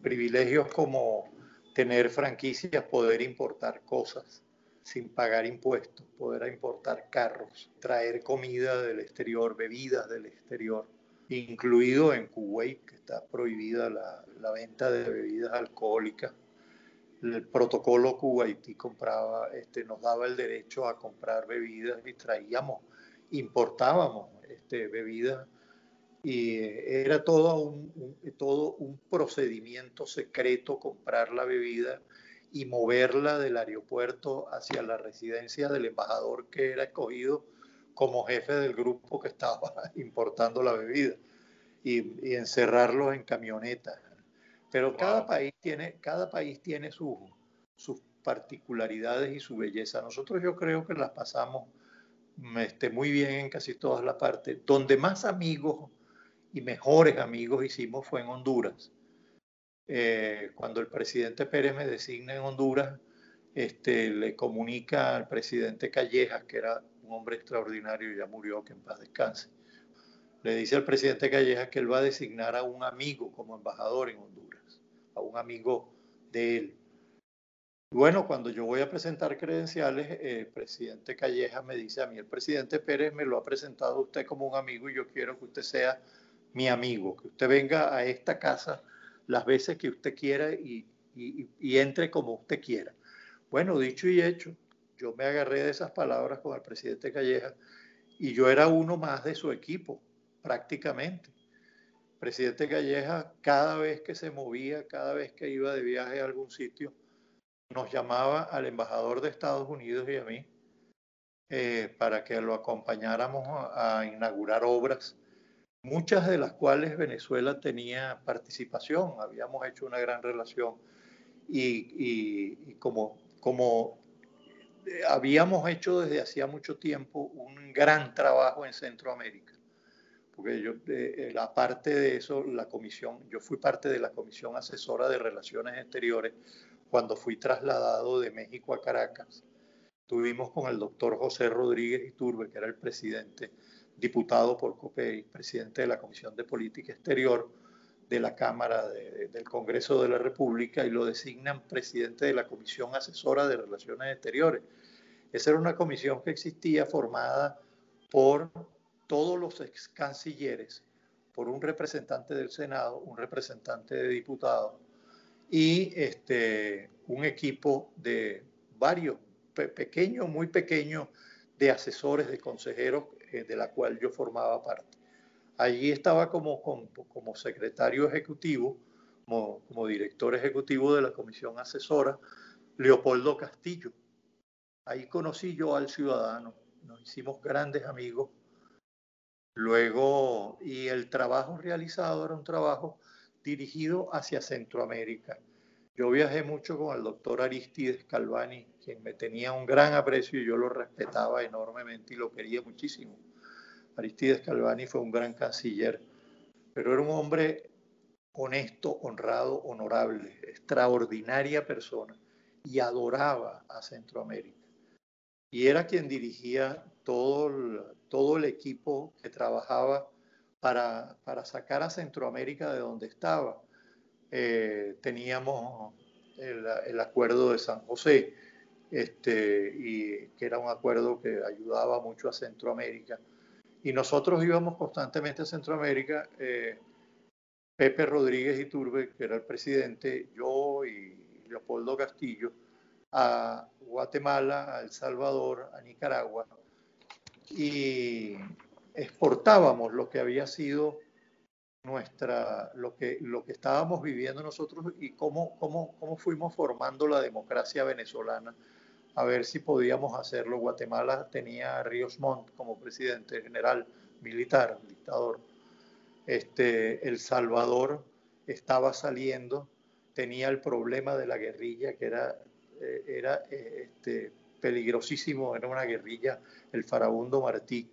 privilegios como tener franquicias, poder importar cosas sin pagar impuestos, poder importar carros, traer comida del exterior, bebidas del exterior, incluido en Kuwait, que está prohibida la, venta de bebidas alcohólicas. El protocolo kuwaití compraba, este, nos daba el derecho a comprar bebidas y traíamos, importábamos este, bebidas y era todo un, todo un procedimiento secreto comprar la bebida y moverla del aeropuerto hacia la residencia del embajador que era escogido como jefe del grupo que estaba importando la bebida y, y encerrarlos en camionetas. Pero cada país tiene, cada país tiene sus particularidades y su belleza. Nosotros yo creo que las pasamos este, muy bien en casi todas las partes. Donde más amigos y mejores amigos hicimos fue en Honduras. Eh, cuando el presidente Pérez me designa en Honduras, este, le comunica al presidente Callejas, que era un hombre extraordinario y ya murió, que en paz descanse. Le dice al presidente Callejas que él va a designar a un amigo como embajador en Honduras, a un amigo de él. Bueno, cuando yo voy a presentar credenciales, el presidente Calleja me dice a mí, el presidente Pérez me lo ha presentado a usted como un amigo y yo quiero que usted sea mi amigo, que usted venga a esta casa las veces que usted quiera y, entre como usted quiera. Bueno, dicho y hecho, yo me agarré de esas palabras con el presidente Calleja y yo era uno más de su equipo, prácticamente. presidente Calleja, cada vez que se movía, cada vez que iba de viaje a algún sitio, nos llamaba al embajador de Estados Unidos y a mí eh, para que lo acompañáramos a inaugurar obras muchas de las cuales Venezuela tenía participación, habíamos hecho una gran relación y, como, eh, habíamos hecho desde hacía mucho tiempo un gran trabajo en Centroamérica. Porque yo, eh, eh, aparte de eso, la comisión, yo fui parte de la comisión asesora de relaciones exteriores cuando fui trasladado de México a Caracas. Tuvimos con el doctor José Rodríguez Iturbe, que era el presidente diputado por COPEI, presidente de la Comisión de Política Exterior de la Cámara del Congreso de la República y lo designan presidente de la Comisión Asesora de Relaciones Exteriores. Esa era una comisión que existía formada por todos los ex cancilleres, por un representante del Senado, un representante de diputados y este, un equipo de varios, pequeños, muy pequeños, de asesores, de consejeros de la cual yo formaba parte. Allí estaba como, como, secretario ejecutivo, como, como, director ejecutivo de la comisión asesora, Leopoldo Castillo. Ahí conocí yo al ciudadano, nos hicimos grandes amigos. Luego, y el trabajo realizado era un trabajo dirigido hacia Centroamérica. Yo viajé mucho con el doctor Aristides Calvani, quien me tenía un gran aprecio y yo lo respetaba enormemente y lo quería muchísimo. Aristides Calvani fue un gran canciller pero era un hombre honesto, honrado, honorable, extraordinaria persona y adoraba a Centroamérica. Y era quien dirigía todo el, todo el equipo que trabajaba para, para sacar a Centroamérica de donde estaba. Eh, teníamos el, acuerdo de San José, este, y que era un acuerdo que ayudaba mucho a Centroamérica. Y nosotros íbamos constantemente a Centroamérica. Eh, Pepe Rodríguez Iturbe, que era el presidente, yo y Leopoldo Castillo, a Guatemala, a El Salvador, a Nicaragua, y exportábamos lo que había sido nuestra, lo que, lo que estábamos viviendo nosotros y cómo, cómo, cómo fuimos formando la democracia venezolana, a ver si podíamos hacerlo. Guatemala tenía a Ríos Montt como presidente general militar, dictador este, El Salvador estaba saliendo, tenía el problema de la guerrilla que era, eh, era eh, este, peligrosísimo, era una guerrilla, el farabundo Martí.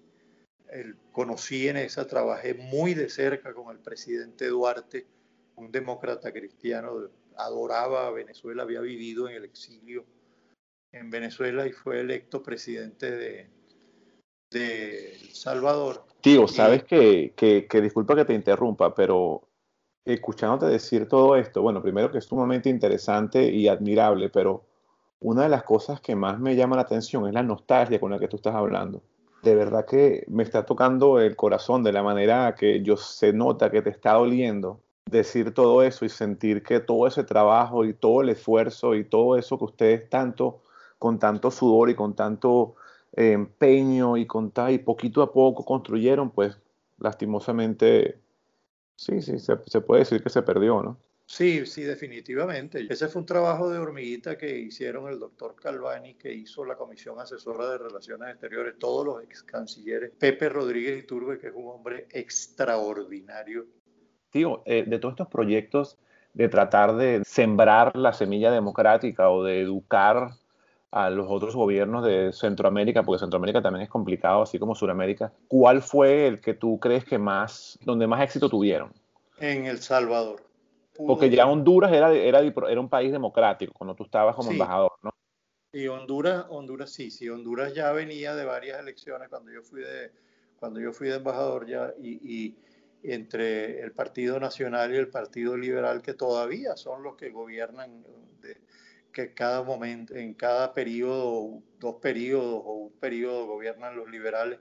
El, conocí en esa, trabajé muy de cerca con el presidente Duarte, un demócrata cristiano, adoraba a Venezuela, había vivido en el exilio en Venezuela y fue electo presidente de, de El Salvador. Tío, sabes que, que, que, disculpa que te interrumpa, pero escuchándote decir todo esto, bueno, primero que es sumamente interesante y admirable, pero una de las cosas que más me llama la atención es la nostalgia con la que tú estás hablando. De verdad que me está tocando el corazón de la manera que yo se nota que te está doliendo decir todo eso y sentir que todo ese trabajo y todo el esfuerzo y todo eso que ustedes tanto, con tanto sudor y con tanto empeño y contar y poquito a poco construyeron, pues lastimosamente, sí, sí, se, se, puede decir que se perdió, ¿no? Sí, sí, definitivamente. Ese fue un trabajo de hormiguita que hicieron el doctor Calvani, que hizo la Comisión Asesora de Relaciones Exteriores, todos los ex cancilleres, Pepe Rodríguez Iturbe, que es un hombre extraordinario. Tío, eh, de todos estos proyectos de tratar de sembrar la semilla democrática o de educar a los otros gobiernos de Centroamérica, porque Centroamérica también es complicado, así como Sudamérica, ¿cuál fue el que tú crees que más, donde más éxito tuvieron? En El Salvador. Porque ya Honduras era, era, era un país democrático cuando tú estabas como sí. embajador, ¿no? Y Honduras, Honduras sí, sí, Honduras ya venía de varias elecciones cuando yo fui de, cuando yo fui de embajador ya y, y entre el Partido Nacional y el Partido Liberal que todavía son los que gobiernan de, que cada momento, en cada periodo, dos periodos o un periodo gobiernan los liberales.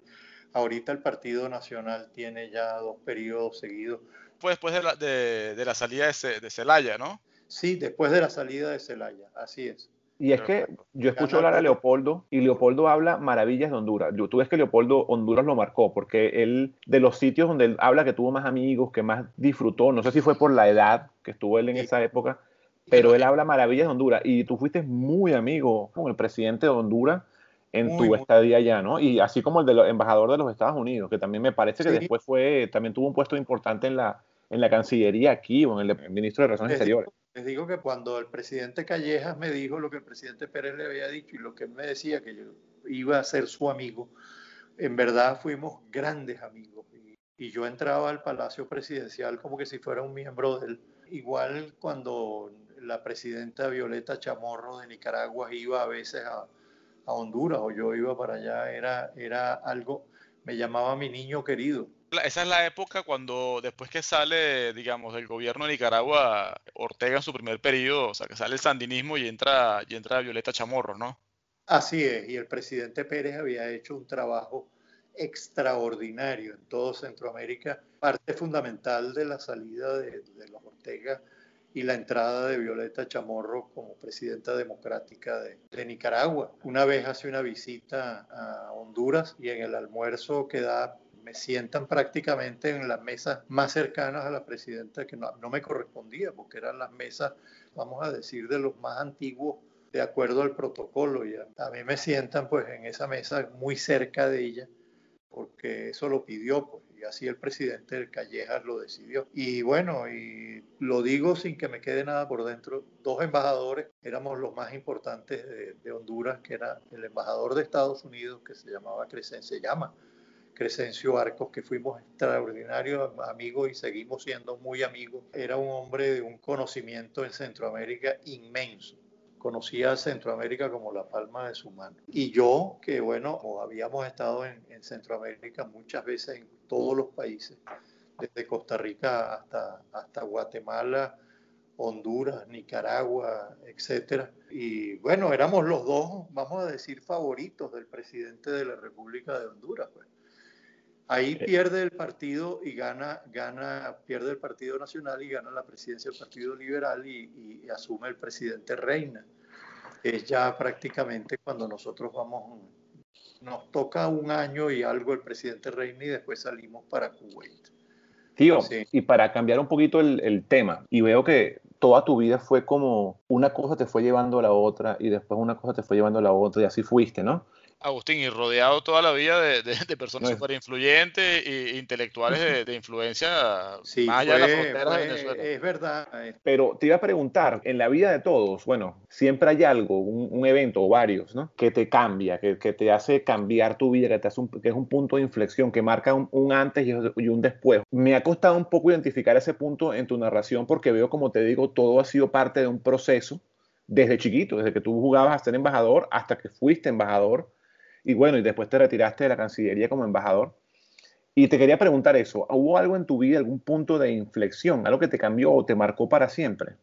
Ahorita el Partido Nacional tiene ya dos periodos seguidos. Pues después de la, de, de la salida de, de, Celaya, ¿no? Sí, después de la salida de Celaya, así es. Y es que yo escucho hablar a Leopoldo y Leopoldo habla maravillas de Honduras. Tú ves que Leopoldo Honduras lo marcó porque él, de los sitios donde él habla que tuvo más amigos, que más disfrutó, no sé si fue por la edad que estuvo él en sí. esa época, pero él habla maravillas de Honduras y tú fuiste muy amigo con el presidente de Honduras en muy, tu estadía allá, ¿no? Y así como el del embajador de los Estados Unidos, que también me parece que sí. después fue, también tuvo un puesto importante en la, en la Cancillería aquí o en el ministro de Relaciones les Exteriores. Digo, les digo que cuando el presidente Callejas me dijo lo que el presidente Pérez le había dicho y lo que él me decía, que yo iba a ser su amigo, en verdad fuimos grandes amigos. Y, y yo entraba al Palacio Presidencial como que si fuera un miembro del... Igual cuando la presidenta Violeta Chamorro de Nicaragua iba a veces a, a, Honduras o yo iba para allá, era, era algo, me llamaba mi niño querido. Esa es la época cuando después que sale, digamos, del gobierno de Nicaragua, Ortega en su primer periodo, o sea, que sale el sandinismo y entra, y entra Violeta Chamorro, ¿no? Así es, y el presidente Pérez había hecho un trabajo extraordinario en todo Centroamérica, parte fundamental de la salida de, de los Ortega y la entrada de Violeta Chamorro como presidenta democrática de, Nicaragua. Una vez hace una visita a Honduras y en el almuerzo que da me sientan prácticamente en las mesas más cercanas a la presidenta que no, no me correspondía porque eran las mesas, vamos a decir, de los más antiguos de acuerdo al protocolo. Y a, a mí me sientan pues en esa mesa muy cerca de ella porque eso lo pidió, pues, y así el presidente del Callejas lo decidió. Y bueno, y lo digo sin que me quede nada por dentro, dos embajadores éramos los más importantes de, Honduras, que era el embajador de Estados Unidos, que se llamaba Crescencio, se llama Crescencio Arcos, que fuimos extraordinarios amigos y seguimos siendo muy amigos. Era un hombre de un conocimiento en Centroamérica inmenso conocía Centroamérica como la palma de su mano. Y yo, que bueno, habíamos estado en, en, Centroamérica muchas veces en todos los países, desde Costa Rica hasta, hasta Guatemala, Honduras, Nicaragua, etcétera. Y bueno, éramos los dos, vamos a decir, favoritos del presidente de la República de Honduras. Pues. Ahí pierde el partido y gana, gana, pierde el Partido Nacional y gana la presidencia del Partido Liberal y, y asume el presidente Reina. Es ya prácticamente cuando nosotros vamos, nos toca un año y algo el presidente Reina y después salimos para Kuwait. Tío, y para cambiar un poquito el, el, tema, y veo que toda tu vida fue como una cosa te fue llevando a la otra y después una cosa te fue llevando a la otra y así fuiste, ¿no? Agustín, y rodeado toda la vida de, de, de personas súper influyentes e intelectuales de, influencia sí, más allá fue, de las fronteras fue, de Venezuela. Es verdad. Pero te iba a preguntar, en la vida de todos, bueno, siempre hay algo, un, un evento o varios, ¿no? Que te cambia, que, que, te hace cambiar tu vida, que, te hace un, que es un punto de inflexión, que marca un, un antes y, y un después. Me ha costado un poco identificar ese punto en tu narración porque veo, como te digo, todo ha sido parte de un proceso desde chiquito, desde que tú jugabas a ser embajador hasta que fuiste embajador y bueno, y después te retiraste de la Cancillería como embajador. Y te quería preguntar eso, ¿hubo algo en tu vida, algún punto de inflexión, algo que te cambió o te marcó para siempre?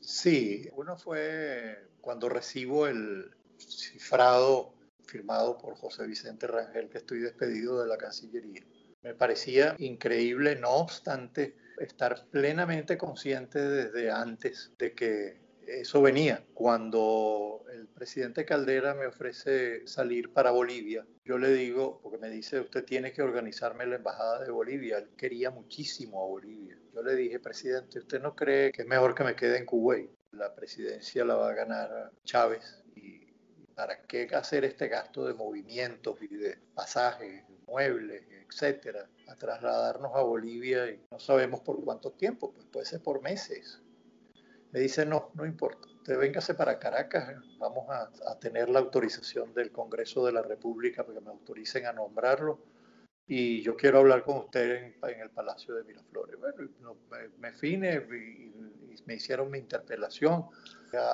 Sí, uno fue cuando recibo el cifrado firmado por José Vicente Rangel que estoy despedido de la Cancillería. Me parecía increíble, no obstante, estar plenamente consciente desde antes de que eso venía. Cuando el presidente Caldera me ofrece salir para Bolivia, yo le digo, porque me dice, usted tiene que organizarme la embajada de Bolivia. Él quería muchísimo a Bolivia. Yo le dije, presidente, ¿usted no cree que es mejor que me quede en Kuwait? La presidencia la va a ganar Chávez. ¿Y para qué hacer este gasto de movimientos y de pasajes, muebles, etcétera, a trasladarnos a Bolivia y no sabemos por cuánto tiempo? Pues puede ser por meses me dice, no, no importa, usted véngase para Caracas, vamos a, a, tener la autorización del Congreso de la República para que me autoricen a nombrarlo y yo quiero hablar con usted en, en el Palacio de Miraflores. Bueno, no, me, me fine y, y, me hicieron mi interpelación,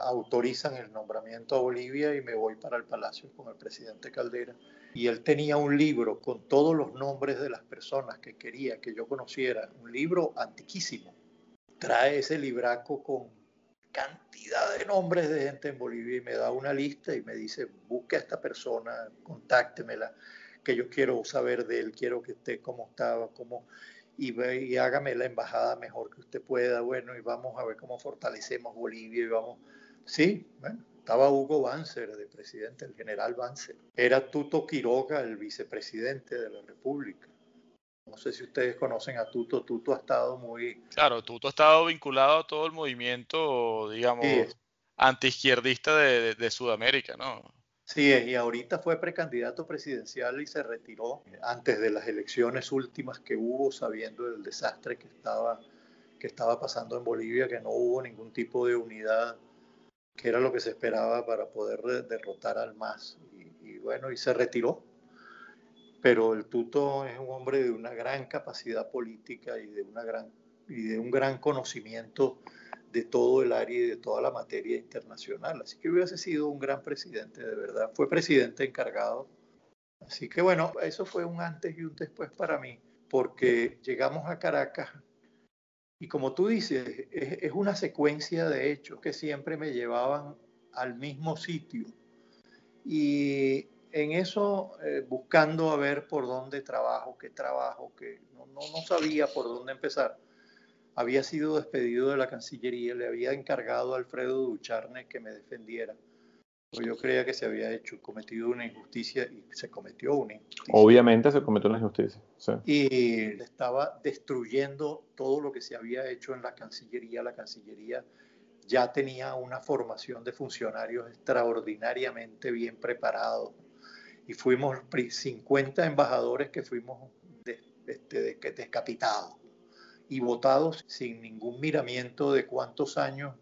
autorizan el nombramiento a Bolivia y me voy para el Palacio con el presidente Caldera. Y él tenía un libro con todos los nombres de las personas que quería que yo conociera, un libro antiquísimo. Trae ese libraco con cantidad de nombres de gente en Bolivia y me da una lista y me dice, busque a esta persona, contáctemela, que yo quiero saber de él, quiero que esté como estaba, como, y, ve, y hágame la embajada mejor que usted pueda, bueno, y vamos a ver cómo fortalecemos Bolivia y vamos, sí, bueno, estaba Hugo Banzer de presidente, el general Banzer, era Tuto Quiroga, el vicepresidente de la República, no sé si ustedes conocen a Tuto. Tuto ha estado muy... Claro, Tuto ha estado vinculado a todo el movimiento, digamos, sí. antiizquierdista de, de, de, Sudamérica, ¿no? Sí, y ahorita fue precandidato presidencial y se retiró antes de las elecciones últimas que hubo, sabiendo del desastre que estaba, que estaba pasando en Bolivia, que no hubo ningún tipo de unidad, que era lo que se esperaba para poder derrotar al MAS. Y, y bueno, y se retiró pero el Tuto es un hombre de una gran capacidad política y de, una gran, y de un gran conocimiento de todo el área y de toda la materia internacional. Así que hubiese sido un gran presidente, de verdad. Fue presidente encargado. Así que bueno, eso fue un antes y un después para mí, porque llegamos a Caracas y como tú dices, es, es una secuencia de hechos que siempre me llevaban al mismo sitio. Y en eso, eh, buscando a ver por dónde trabajo, qué trabajo, que no, no, no, sabía por dónde empezar. Había sido despedido de la Cancillería, le había encargado a Alfredo Ducharne que me defendiera. Pues yo creía que se había hecho, cometido una injusticia y se cometió una injusticia. Obviamente se cometió una injusticia. Sí. Y estaba destruyendo todo lo que se había hecho en la Cancillería. La Cancillería ya tenía una formación de funcionarios extraordinariamente bien preparados y fuimos 50 embajadores que fuimos de, este, de, descapitados y votados sin ningún miramiento de cuántos años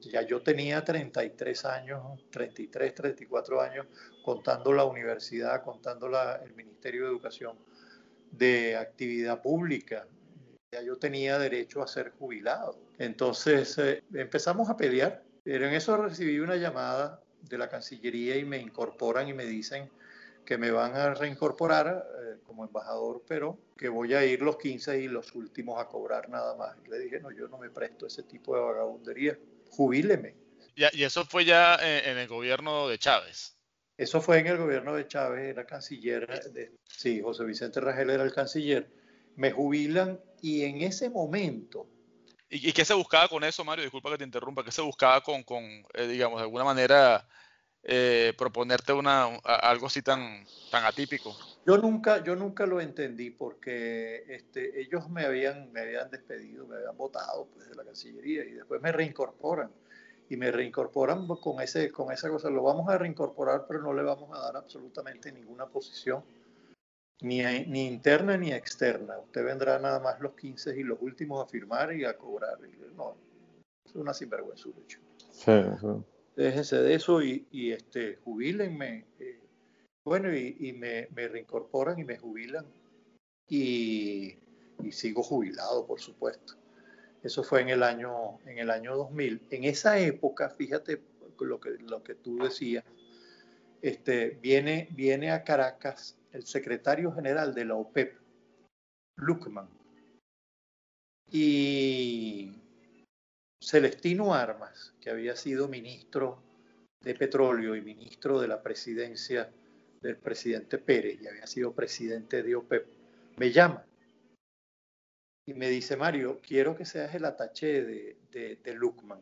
ya yo tenía 33 años, 33, 34 años, contando la universidad, contando el Ministerio de Educación de actividad pública. Ya yo tenía derecho a ser jubilado. Entonces eh, empezamos a pelear. Pero en eso recibí una llamada de la Cancillería y me incorporan y me dicen que me van a reincorporar eh, como embajador, pero que voy a ir los 15 y los últimos a cobrar nada más. le dije, no, yo no me presto ese tipo de vagabundería, jubíleme. y eso fue ya en, el gobierno de Chávez. Eso fue en el gobierno de Chávez, era canciller, de, sí, José Vicente Rangel era el canciller. Me jubilan y en ese momento... ¿Y, qué se buscaba con eso, Mario? Disculpa que te interrumpa. ¿Qué se buscaba con, con eh, digamos, de alguna manera eh, proponerte una, algo así tan, tan atípico? Yo nunca, yo nunca lo entendí porque este, ellos me habían, me habían despedido, me habían votado pues, de la Cancillería y después me reincorporan. Y me reincorporan con, ese, con esa cosa. Lo vamos a reincorporar, pero no le vamos a dar absolutamente ninguna posición, ni, ni interna ni externa. Usted vendrá nada más los 15 y los últimos a firmar y a cobrar. no, es una sinvergüenza, Sí, sí déjense de eso y, y este, jubílenme. Eh, bueno, y, me, reincorporan y me jubilan y, sigo jubilado, por supuesto. Eso fue en el año, en el año 2000. En esa época, fíjate lo que, lo que tú decías, este, viene, viene a Caracas el secretario general de la OPEP, Luckman, y Celestino Armas, que había sido ministro de Petróleo y ministro de la presidencia del presidente Pérez y había sido presidente de OPEP, me llama y me dice, Mario, quiero que seas el ataché de, de, Luckman.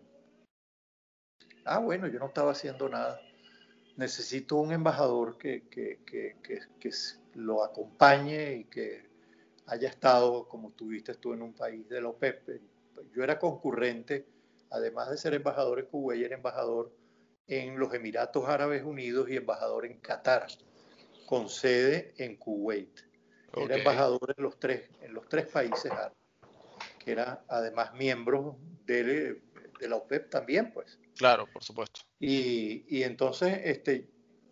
Ah, bueno, yo no estaba haciendo nada. Necesito un embajador que, lo acompañe y que haya estado, como tuviste tú, en un país de la OPEP, yo era concurrente, además de ser embajador en Kuwait, era embajador en los Emiratos Árabes Unidos y embajador en Qatar, con sede en Kuwait. Era embajador en los tres, en los tres países árabes, que era además miembro de, de la OPEP también, pues. Claro, por supuesto. Y, y entonces este,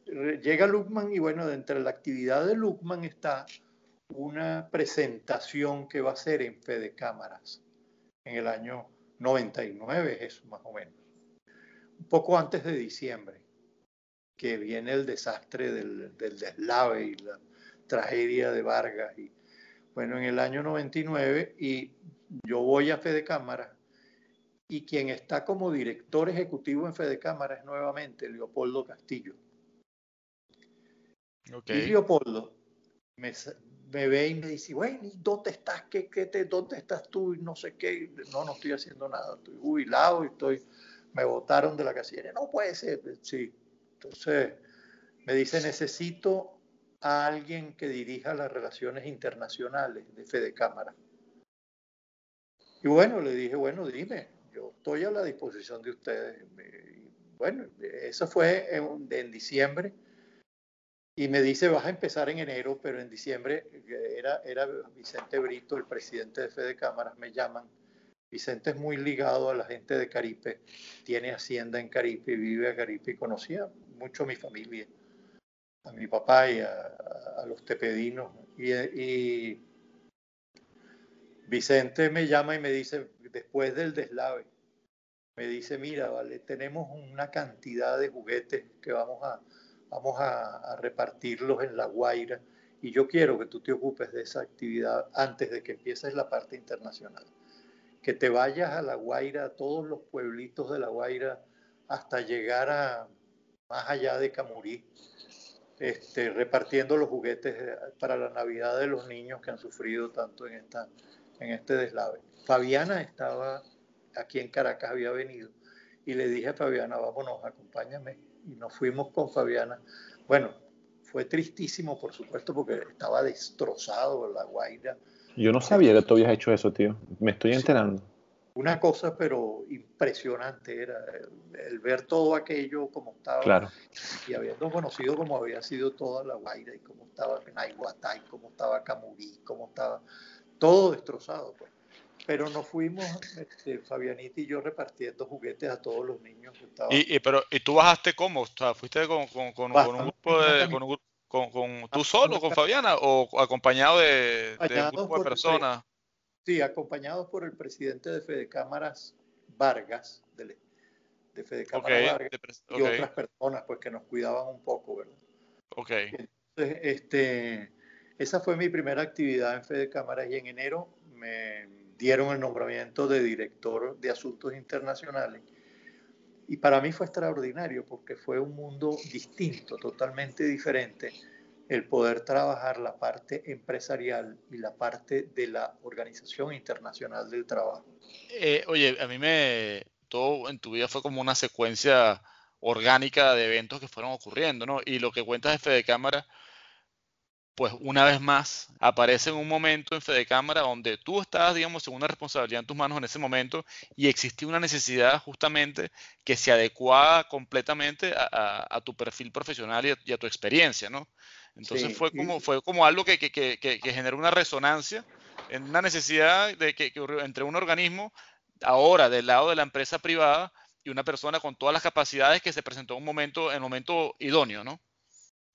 llega Luckman y bueno, dentro de la actividad de Luckman está una presentación que va a hacer en Fede Cámaras en el año 99, eso más o menos. Un poco antes de diciembre, que viene el desastre del, del deslave y la tragedia de Vargas. Y, bueno, en el año 99, y yo voy a Fede Cámara, y quien está como director ejecutivo en Fede Cámara es nuevamente Leopoldo Castillo. Okay. Y Leopoldo me, me ve y me dice, bueno, ¿dónde estás? ¿Qué, qué te, ¿Dónde estás tú? Y no sé qué. No, no estoy haciendo nada. Estoy jubilado y estoy, me votaron de la casilla. No puede ser. Sí. Entonces me dice, necesito a alguien que dirija las relaciones internacionales de Fede Cámara. Y bueno, le dije, bueno, dime, yo estoy a la disposición de ustedes. bueno, eso fue en, en diciembre y me dice, vas a empezar en enero, pero en diciembre era, era Vicente Brito, el presidente de Fede Cámaras, me llaman. Vicente es muy ligado a la gente de Caripe, tiene hacienda en Caripe, vive a Caripe conocía mucho a mi familia, a mi papá y a, los tepedinos. Y Vicente me llama y me dice, después del deslave, me dice, mira, vale, tenemos una cantidad de juguetes que vamos a, vamos a, repartirlos en La Guaira y yo quiero que tú te ocupes de esa actividad antes de que empieces la parte internacional. Que te vayas a La Guaira, a todos los pueblitos de La Guaira, hasta llegar a más allá de Camurí, este, repartiendo los juguetes eh, para la Navidad de los niños que han sufrido tanto en, esta, en este deslave. Fabiana estaba aquí en Caracas, había venido, y le dije a Fabiana, vámonos, acompáñame y nos fuimos con Fabiana. Bueno, fue tristísimo, por supuesto, porque estaba destrozado la Guaira. Yo no sabía que tú habías hecho eso, tío. Me estoy enterando. Una cosa, pero impresionante era el, ver todo aquello como estaba. Claro. Y habiendo conocido cómo había sido toda la Guaira y cómo estaba Naiguatay, cómo estaba Camurí, cómo estaba todo destrozado. Pues. Pero nos fuimos, este, Fabianita y yo repartiendo juguetes a todos los niños que estaban. ¿Y, pero, ¿y tú bajaste cómo? O sea, ¿Fuiste con, con, con, un grupo de... Con, con, ¿Tú solo, con Fabiana, o acompañado de, de un grupo de personas? Sí, acompañados por el presidente de Fede Cámaras Vargas, de, de Fede Cámaras Vargas, y otras personas pues que nos cuidaban un poco, ¿verdad? Ok. Entonces, este, esa fue mi primera actividad en Fede Cámaras y en enero me dieron el nombramiento de director de asuntos internacionales. Y para mí fue extraordinario porque fue un mundo distinto, totalmente diferente, el poder trabajar la parte empresarial y la parte de la Organización Internacional del Trabajo. Eh, oye, a mí me, todo en tu vida fue como una secuencia orgánica de eventos que fueron ocurriendo, ¿no? Y lo que cuentas de Fede Cámara pues una vez más aparece en un momento en Fede Cámara donde tú estabas, digamos, en una responsabilidad en tus manos en ese momento y existía una necesidad justamente que se adecuaba completamente a, tu perfil profesional y a, tu experiencia, ¿no? Entonces fue, como, fue como algo que, que, generó una resonancia en una necesidad de que, entre un organismo ahora del lado de la empresa privada y una persona con todas las capacidades que se presentó en un momento, en un momento idóneo, ¿no?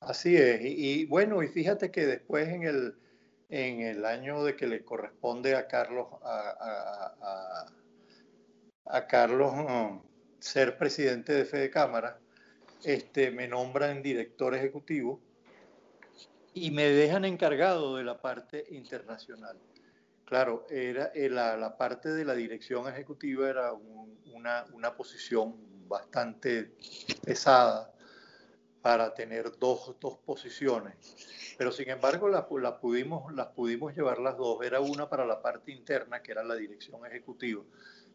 Así es. Y, bueno, y fíjate que después en el, en el año de que le corresponde a Carlos, a, Carlos mm, ser presidente de Fede Cámara, este, me nombran director ejecutivo y me dejan encargado de la parte internacional. Claro, era, eh, la, la parte de la dirección ejecutiva era una, una posición bastante pesada para tener dos, dos posiciones. Pero sin embargo la, la, pudimos, las pudimos llevar las dos. Era una para la parte interna, que era la dirección ejecutiva.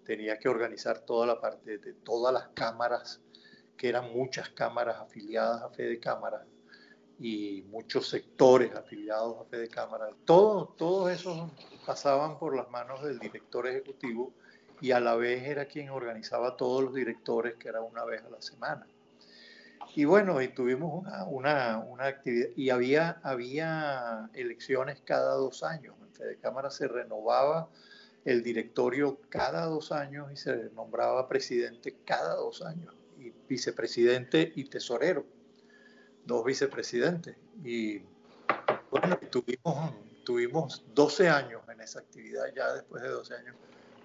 Tenía que organizar toda la parte de todas las cámaras, que eran muchas cámaras afiliadas a Fede Cámara y muchos sectores afiliados a Fede Cámara. Todo, todos esos pasaban por las manos del director ejecutivo y a la vez era quien organizaba todos los directores, que era una vez a la semana. Y bueno, y tuvimos una, una, una, actividad, y había, había elecciones cada dos años. En Fede Cámara se renovaba el directorio cada dos años y se nombraba presidente cada dos años, y vicepresidente y tesorero, dos vicepresidentes. Y bueno, tuvimos, tuvimos 12 años en esa actividad, ya después de 12 años,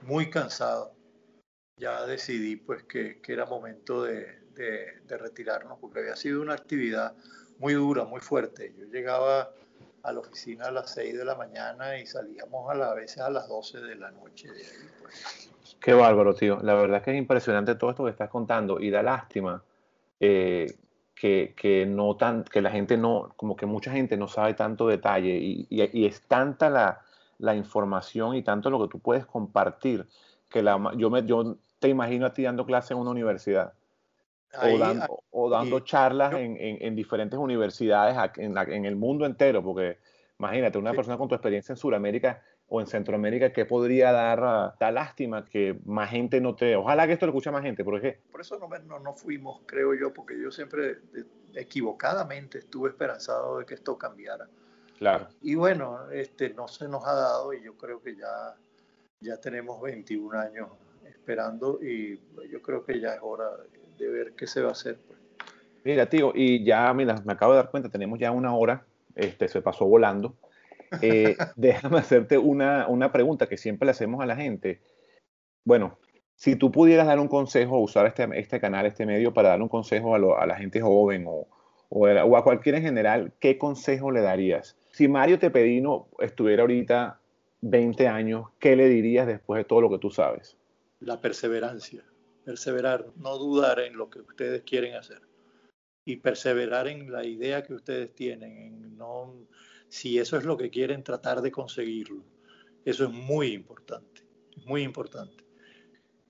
muy cansado. Ya decidí pues que, que era momento de, de, retirarnos, porque había sido una actividad muy dura, muy fuerte. Yo llegaba a la oficina a las 6 de la mañana y salíamos a, la, veces a las 12 de la noche de ahí. Pues. Qué bárbaro, tío. La verdad es que es impresionante todo esto que estás contando y da lástima eh, que, que, no tan, que la gente no, como que mucha gente no sabe tanto detalle y, y, es tanta la, la, información y tanto lo que tú puedes compartir que la, yo, me, yo te imagino a ti dando clase en una universidad o dando, charlas en, diferentes universidades en, el mundo entero, porque imagínate, una persona con tu experiencia en Sudamérica o en Centroamérica, ¿qué podría dar uh, lástima que más gente no te... Ojalá que esto lo escuche más gente, porque... Por eso no, no, fuimos, creo yo, porque yo siempre equivocadamente estuve esperanzado de que esto cambiara. Claro. Y bueno, este, no se nos ha dado y yo creo que ya, ya tenemos 21 años esperando y yo creo que ya es hora de ver qué se va a hacer. Pues. Mira, tío, y ya, mira, me acabo de dar cuenta, tenemos ya una hora, este, se pasó volando. Eh, déjame hacerte una, una, pregunta que siempre le hacemos a la gente. Bueno, si tú pudieras dar un consejo, usar este, este canal, este medio para dar un consejo a, a la gente joven o, o, o, a cualquiera en general, ¿qué consejo le darías? Si Mario Tepedino estuviera ahorita 20 años, ¿qué le dirías después de todo lo que tú sabes? La perseverancia perseverar, no dudar en lo que ustedes quieren hacer y perseverar en la idea que ustedes tienen, en no, si eso es lo que quieren, tratar de conseguirlo. Eso es muy importante, muy importante.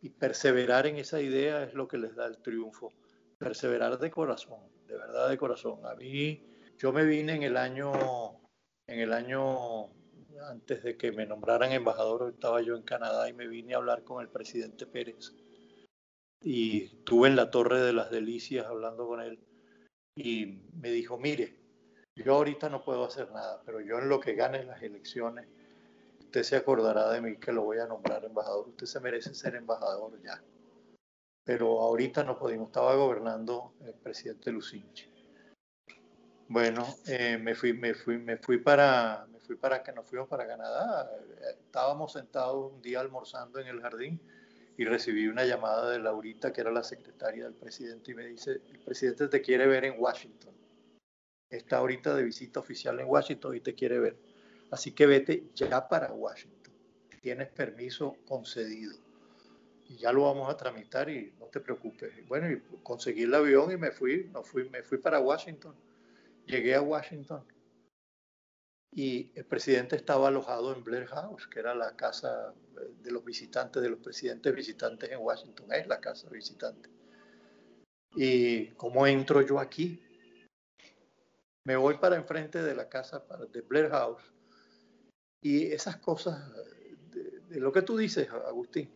Y perseverar en esa idea es lo que les da el triunfo. Perseverar de corazón, de verdad de corazón. A mí, yo me vine en el año, en el año antes de que me nombraran embajador, estaba yo en Canadá y me vine a hablar con el presidente Pérez y estuve en la Torre de las Delicias hablando con él y me dijo, mire, yo ahorita no puedo hacer nada, pero yo en lo que gane las elecciones usted se acordará de mí que lo voy a nombrar embajador. Usted se merece ser embajador ya. Pero ahorita no pudimos, estaba gobernando el presidente Lucinchi. Bueno, eh, me fui, me fui, me fui para, me fui para que nos fuimos para Canadá. Estábamos sentados un día almorzando en el jardín y recibí una llamada de Laurita, que era la secretaria del presidente, y me dice, el presidente te quiere ver en Washington. Está ahorita de visita oficial en Washington y te quiere ver. Así que vete ya para Washington. Tienes permiso concedido. Y ya lo vamos a tramitar y no te preocupes. Bueno, conseguí el avión y me fui, no fui, me fui para Washington. Llegué a Washington y el presidente estaba alojado en Blair House, que era la casa de los visitantes, de los presidentes visitantes en Washington, es la casa visitante. ¿Y cómo entro yo aquí? Me voy para enfrente de la casa de Blair House y esas cosas, de, lo que tú dices, Agustín,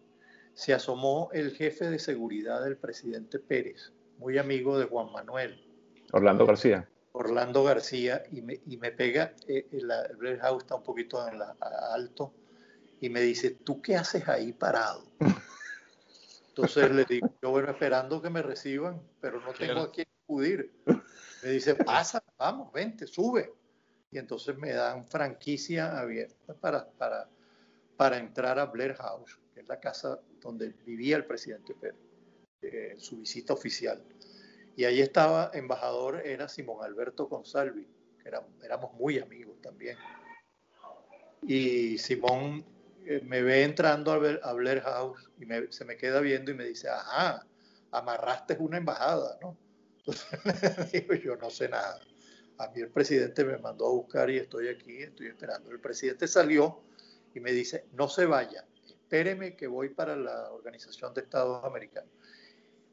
se asomó el jefe de seguridad del presidente Pérez, muy amigo de Juan Manuel. Orlando García. Orlando García, y me, y me pega, eh, el Blair House está un poquito en la, alto, y me dice, ¿tú qué haces ahí parado? Entonces le digo, yo bueno, esperando que me reciban, pero no tengo a quién acudir. Me dice, pasa, vamos, vente, sube. Y entonces me dan franquicia abierta para, para, para entrar a Blair House, que es la casa donde vivía el presidente Pérez, eh, su visita oficial. Y ahí estaba, embajador, era Simón Alberto Consalvi, que éramos muy amigos también. Y Simón eh, me ve entrando a, Blair House y se me queda viendo y me dice, ajá, amarraste una embajada, ¿no? Entonces yo no sé nada. A mí el presidente me mandó a buscar y estoy aquí, estoy esperando. El presidente salió y me dice, no se vaya, espéreme que voy para la Organización de Estados Americanos.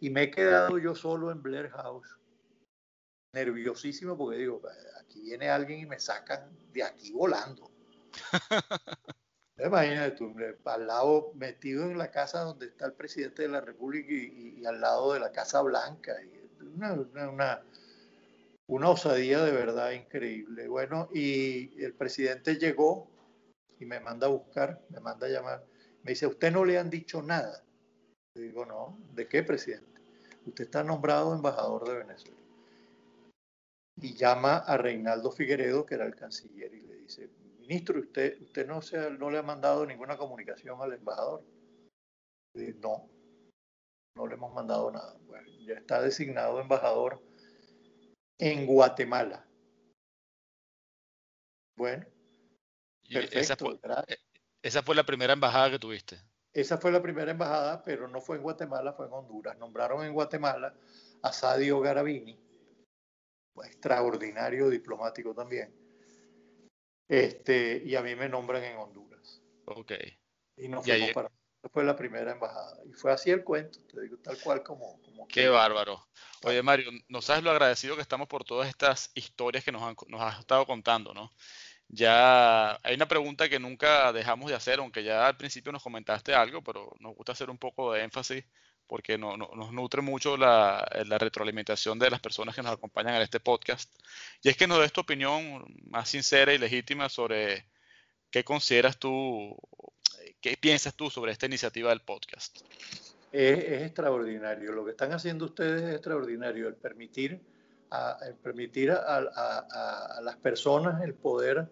Y me he quedado yo solo en Blair House, nerviosísimo porque digo, aquí viene alguien y me sacan de aquí volando. Imagínate tú, al lado, metido en la casa donde está el presidente de la República y, al lado de la Casa Blanca. una, una, una, osadía de verdad increíble. Bueno, y el presidente llegó y me manda a buscar, me manda a llamar. Me dice, ¿usted no le han dicho nada? Le digo, no, ¿de qué presidente? Usted está nombrado embajador de Venezuela. Y llama a Reinaldo Figueredo, que era el canciller, y le dice, ministro, ¿usted, usted no, se, no le ha mandado ninguna comunicación al embajador? no, no le hemos mandado nada. Bueno, ya está designado embajador en Guatemala. Bueno, perfecto. Esa fue, esa fue la primera embajada que tuviste. Esa fue la primera embajada, pero no fue en Guatemala, fue en Honduras. Nombraron en Guatemala a Sadio Garavini, extraordinario diplomático también este, y a mí me nombran en Honduras. Ok. Y no fuimos para. Fue la primera embajada. Y fue así el cuento, te digo, tal cual como. como Qué bárbaro. Oye, Mario, no sabes lo agradecido que estamos por todas estas historias que nos, nos has estado contando, ¿no? Ya hay una pregunta que nunca dejamos de hacer, aunque ya al principio nos comentaste algo, pero nos gusta hacer un poco de énfasis porque nos nutre mucho la, retroalimentación de las personas que nos acompañan en este podcast. Y es que nos des tu opinión más sincera y legítima sobre qué consideras tú, qué piensas tú sobre esta iniciativa del podcast. Es, extraordinario. Lo que están haciendo ustedes es extraordinario. El permitir a, permitir a, las personas el poder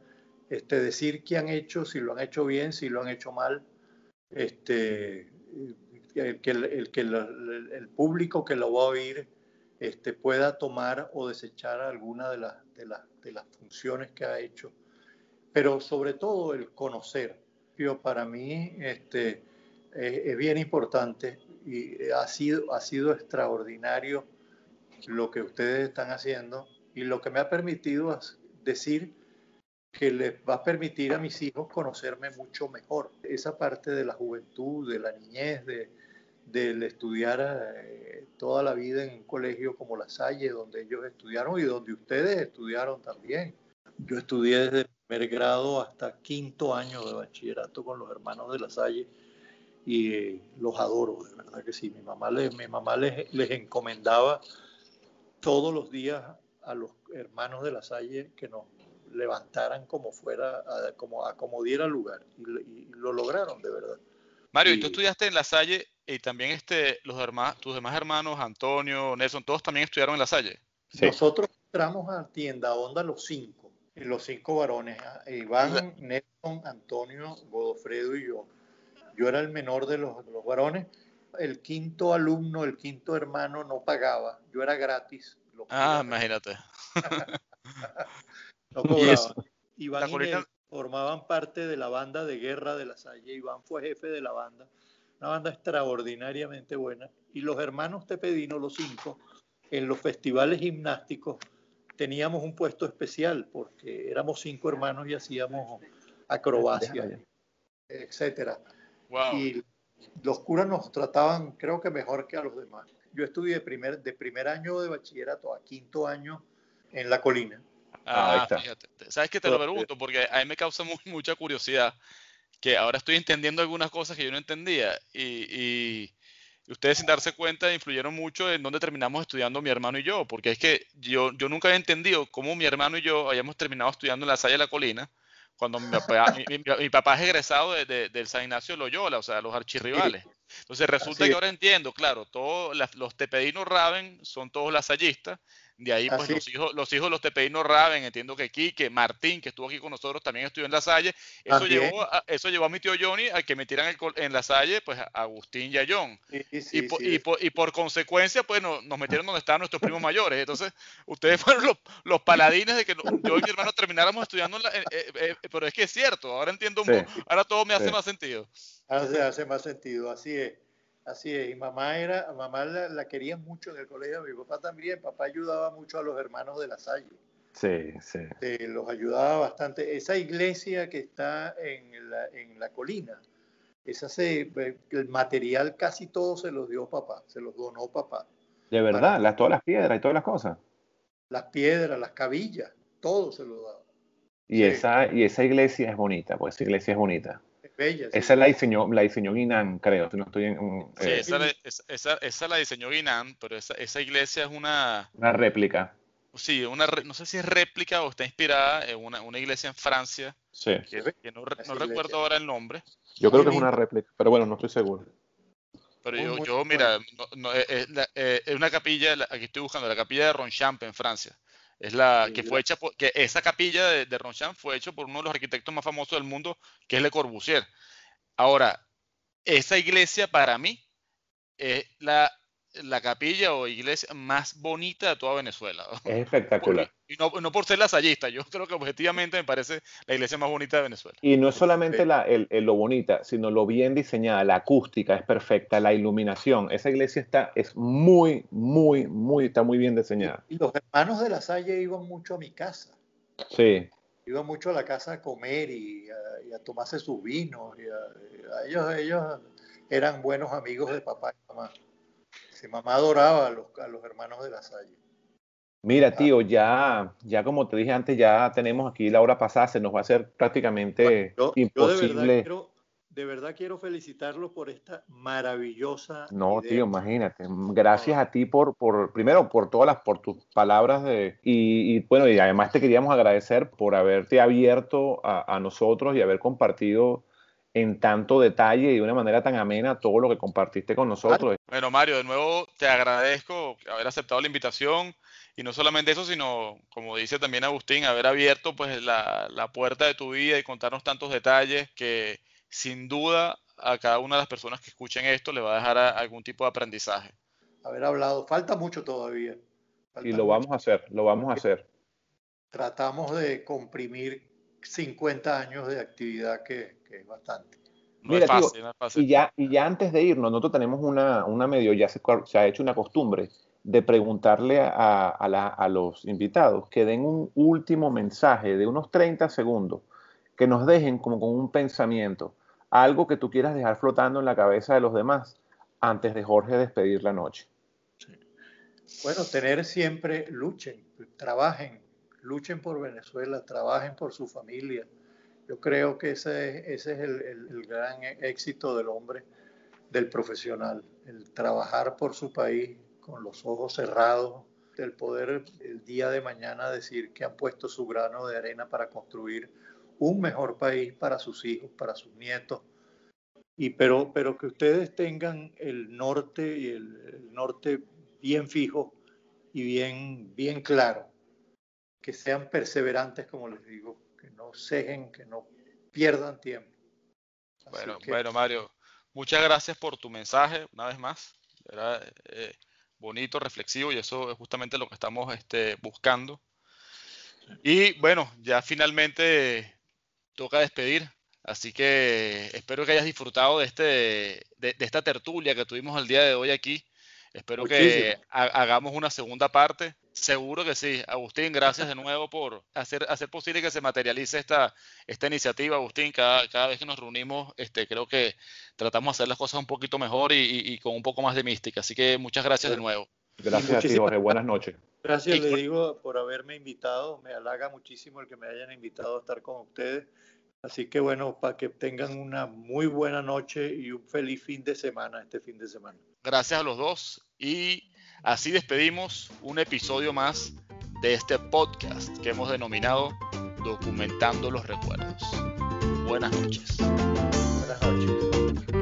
este, decir qué han hecho, si lo han hecho bien, si lo han hecho mal. Este, que, el, público que lo va a oír este, pueda tomar o desechar alguna de, las funciones que ha hecho, pero sobre todo el conocer. Yo, para mí este, es, bien importante y ha sido extraordinario lo que ustedes están haciendo y lo que me ha permitido decir que les va a permitir a mis hijos conocerme mucho mejor. Esa parte de la juventud, de la niñez, de, del estudiar eh, toda la vida en un colegio como La Salle, donde ellos estudiaron y donde ustedes estudiaron también. Yo estudié desde primer grado hasta quinto año de bachillerato con los hermanos de La Salle y eh, los adoro, de verdad que sí. Mi mamá, les, mi mamá les, les encomendaba todos los días a los hermanos de La Salle que nos levantaran como fuera, como acomodiera el lugar. Y, lo lograron, de verdad. Mario, y, tú estudiaste en La Salle y también este, los tus demás hermanos, Antonio, Nelson, todos también estudiaron en La Salle. Nosotros entramos a Tienda Onda los cinco, los cinco varones, Iván, Nelson, Antonio, Godofredo y yo. Yo era el menor de los, los varones. El quinto alumno, el quinto hermano no pagaba, yo era gratis. Ah, imagínate. no cobraba. Iván y formaban parte de la banda de guerra de la Salle. Iván fue jefe de la banda, una banda extraordinariamente buena. Y los hermanos Tepedino, los cinco, en los festivales gimnásticos teníamos un puesto especial porque éramos cinco hermanos y hacíamos acrobacia, etcétera. Y los curas nos trataban, creo que mejor que a los demás. Yo estudié de primer, de primer año de bachillerato a quinto año en la colina. Ah, ah fíjate. ¿Sabes qué te lo pregunto? Porque a mí me causa mucha curiosidad que ahora estoy entendiendo algunas cosas que yo no entendía y ustedes sin darse cuenta influyeron mucho en dónde terminamos estudiando mi hermano y yo, porque es que yo, yo nunca había entendido cómo mi hermano y yo habíamos terminado estudiando en la Salle de la Colina, cuando mi papá, mi, papá es egresado de, del San Ignacio de Loyola, o sea, los archirrivales. Entonces resulta que ahora entiendo, claro, todos los tepedinos Raven son todos lasallistas, de ahí, pues, los hijos, los hijos de los tepedinos Raven, entiendo que Quique, Martín, que estuvo aquí con nosotros, también estudió en La Salle. Eso, llevó a, eso llevó a mi tío Johnny a que metieran en La Salle, pues, a Agustín y a John. y, por, y, por, y, por, consecuencia, pues, nos, metieron donde estaban nuestros primos mayores. Entonces, ustedes fueron los, los paladines de que yo y mi hermano termináramos estudiando. Eh, eh, eh, pero es que es cierto, ahora entiendo un poco, ahora todo me hace más sentido. Ahora hace más sentido, así es. Así es, y mamá era, mamá la, quería mucho en el colegio, mi papá también, papá ayudaba mucho a los hermanos de la Salle. Sí, sí. los ayudaba bastante. Esa iglesia que está en la, en la colina, esa se, el material casi todo se los dio papá, se los donó papá. De verdad, las, todas las piedras y todas las cosas. Las piedras, las cabillas, todo se lo daba. Y, esa, y esa iglesia es bonita, pues esa iglesia es bonita. Esa la diseñó, la diseñó Guinan, creo, si no estoy en... sí, eh, esa, esa, la diseñó Guinan, pero esa, esa iglesia es una... Una réplica. Sí, una, no sé si es réplica o está inspirada en una, una iglesia en Francia. Sí. Que, no, no recuerdo ahora el nombre. Yo creo que es una réplica, pero bueno, no estoy seguro. Pero yo, yo mira, no, es, eh, es, una capilla, aquí estoy buscando, la capilla de Ronchamp en Francia. Es la que fue hecha por, que esa capilla de, de Ronchamp fue hecha por uno de los arquitectos más famosos del mundo, que es Le Corbusier. Ahora, esa iglesia para mí es la, la capilla o iglesia más bonita de toda Venezuela. Es espectacular. Y no, no, por ser lasallista, yo creo que objetivamente me parece la iglesia más bonita de Venezuela. Y no es solamente la, el, lo bonita, sino lo bien diseñada, la acústica es perfecta, la iluminación. Esa iglesia está, es muy, muy, muy, está muy bien diseñada. Y los hermanos de la Salle iban mucho a mi casa. Sí. Iban mucho a la casa a comer y a, tomarse sus vinos. Y a, ellos, ellos eran buenos amigos de papá y mamá. Si mamá adoraba a los, a los hermanos de la Salle. Mira, ah. tío, ya, ya como te dije antes, ya tenemos aquí la hora pasada, se nos va a hacer prácticamente imposible. de, verdad quiero, felicitarlo por esta maravillosa. No, tío, imagínate. Gracias a ti por, por, primero, por todas las, por tus palabras de, y, bueno, y además te queríamos agradecer por haberte abierto a, a nosotros y haber compartido en tanto detalle y de una manera tan amena todo lo que compartiste con nosotros. Bueno, Mario, de nuevo te agradezco haber aceptado la invitación y no solamente eso, sino, como dice también Agustín, haber abierto pues la, la, puerta de tu vida y contarnos tantos detalles que sin duda a cada una de las personas que escuchen esto le va a dejar algún tipo de aprendizaje. Haber hablado, falta mucho todavía. y lo vamos a hacer, lo vamos a hacer. Tratamos de comprimir 50 años de actividad que, es bastante. No es fácil, no es fácil. Y ya, y ya antes de irnos, nosotros tenemos una, una medio, ya se, se ha hecho una costumbre de preguntarle a, los invitados que den un último mensaje de unos 30 segundos, que nos dejen como con un pensamiento, algo que tú quieras dejar flotando en la cabeza de los demás antes de Jorge despedir la noche. Bueno, tener siempre, luchen, trabajen, luchen por Venezuela, trabajen por su familia. Yo creo que ese, es el, el gran éxito del hombre, del profesional, el trabajar por su país, con los ojos cerrados, el poder el día de mañana decir que han puesto su grano de arena para construir un mejor país para sus hijos, para sus nietos, y pero, pero que ustedes tengan el norte y el, norte bien fijo y bien, bien claro, que sean perseverantes, como les digo, que no cejen, que no pierdan tiempo. bueno, bueno, Mario, muchas gracias por tu mensaje, una vez más. Era eh, bonito, reflexivo, y eso es justamente lo que estamos este, buscando. Y bueno, ya finalmente toca despedir. Así que espero que hayas disfrutado de, este, de, esta tertulia que tuvimos el día de hoy aquí. Espero que hagamos una segunda parte. Seguro que sí. Agustín, gracias de nuevo por hacer, hacer posible que se materialice esta, esta iniciativa. Agustín, cada, cada vez que nos reunimos, este, creo que tratamos de hacer las cosas un poquito mejor y, con un poco más de mística. Así que muchas gracias de nuevo. Gracias a ti, Jorge. Buenas noches. Gracias, le digo, por haberme invitado. Me halaga muchísimo el que me hayan invitado a estar con ustedes. Así que bueno, para que tengan una muy buena noche y un feliz fin de semana este fin de semana. Gracias a los dos y así despedimos un episodio más de este podcast que hemos denominado Documentando los Recuerdos. Buenas noches. Buenas noches.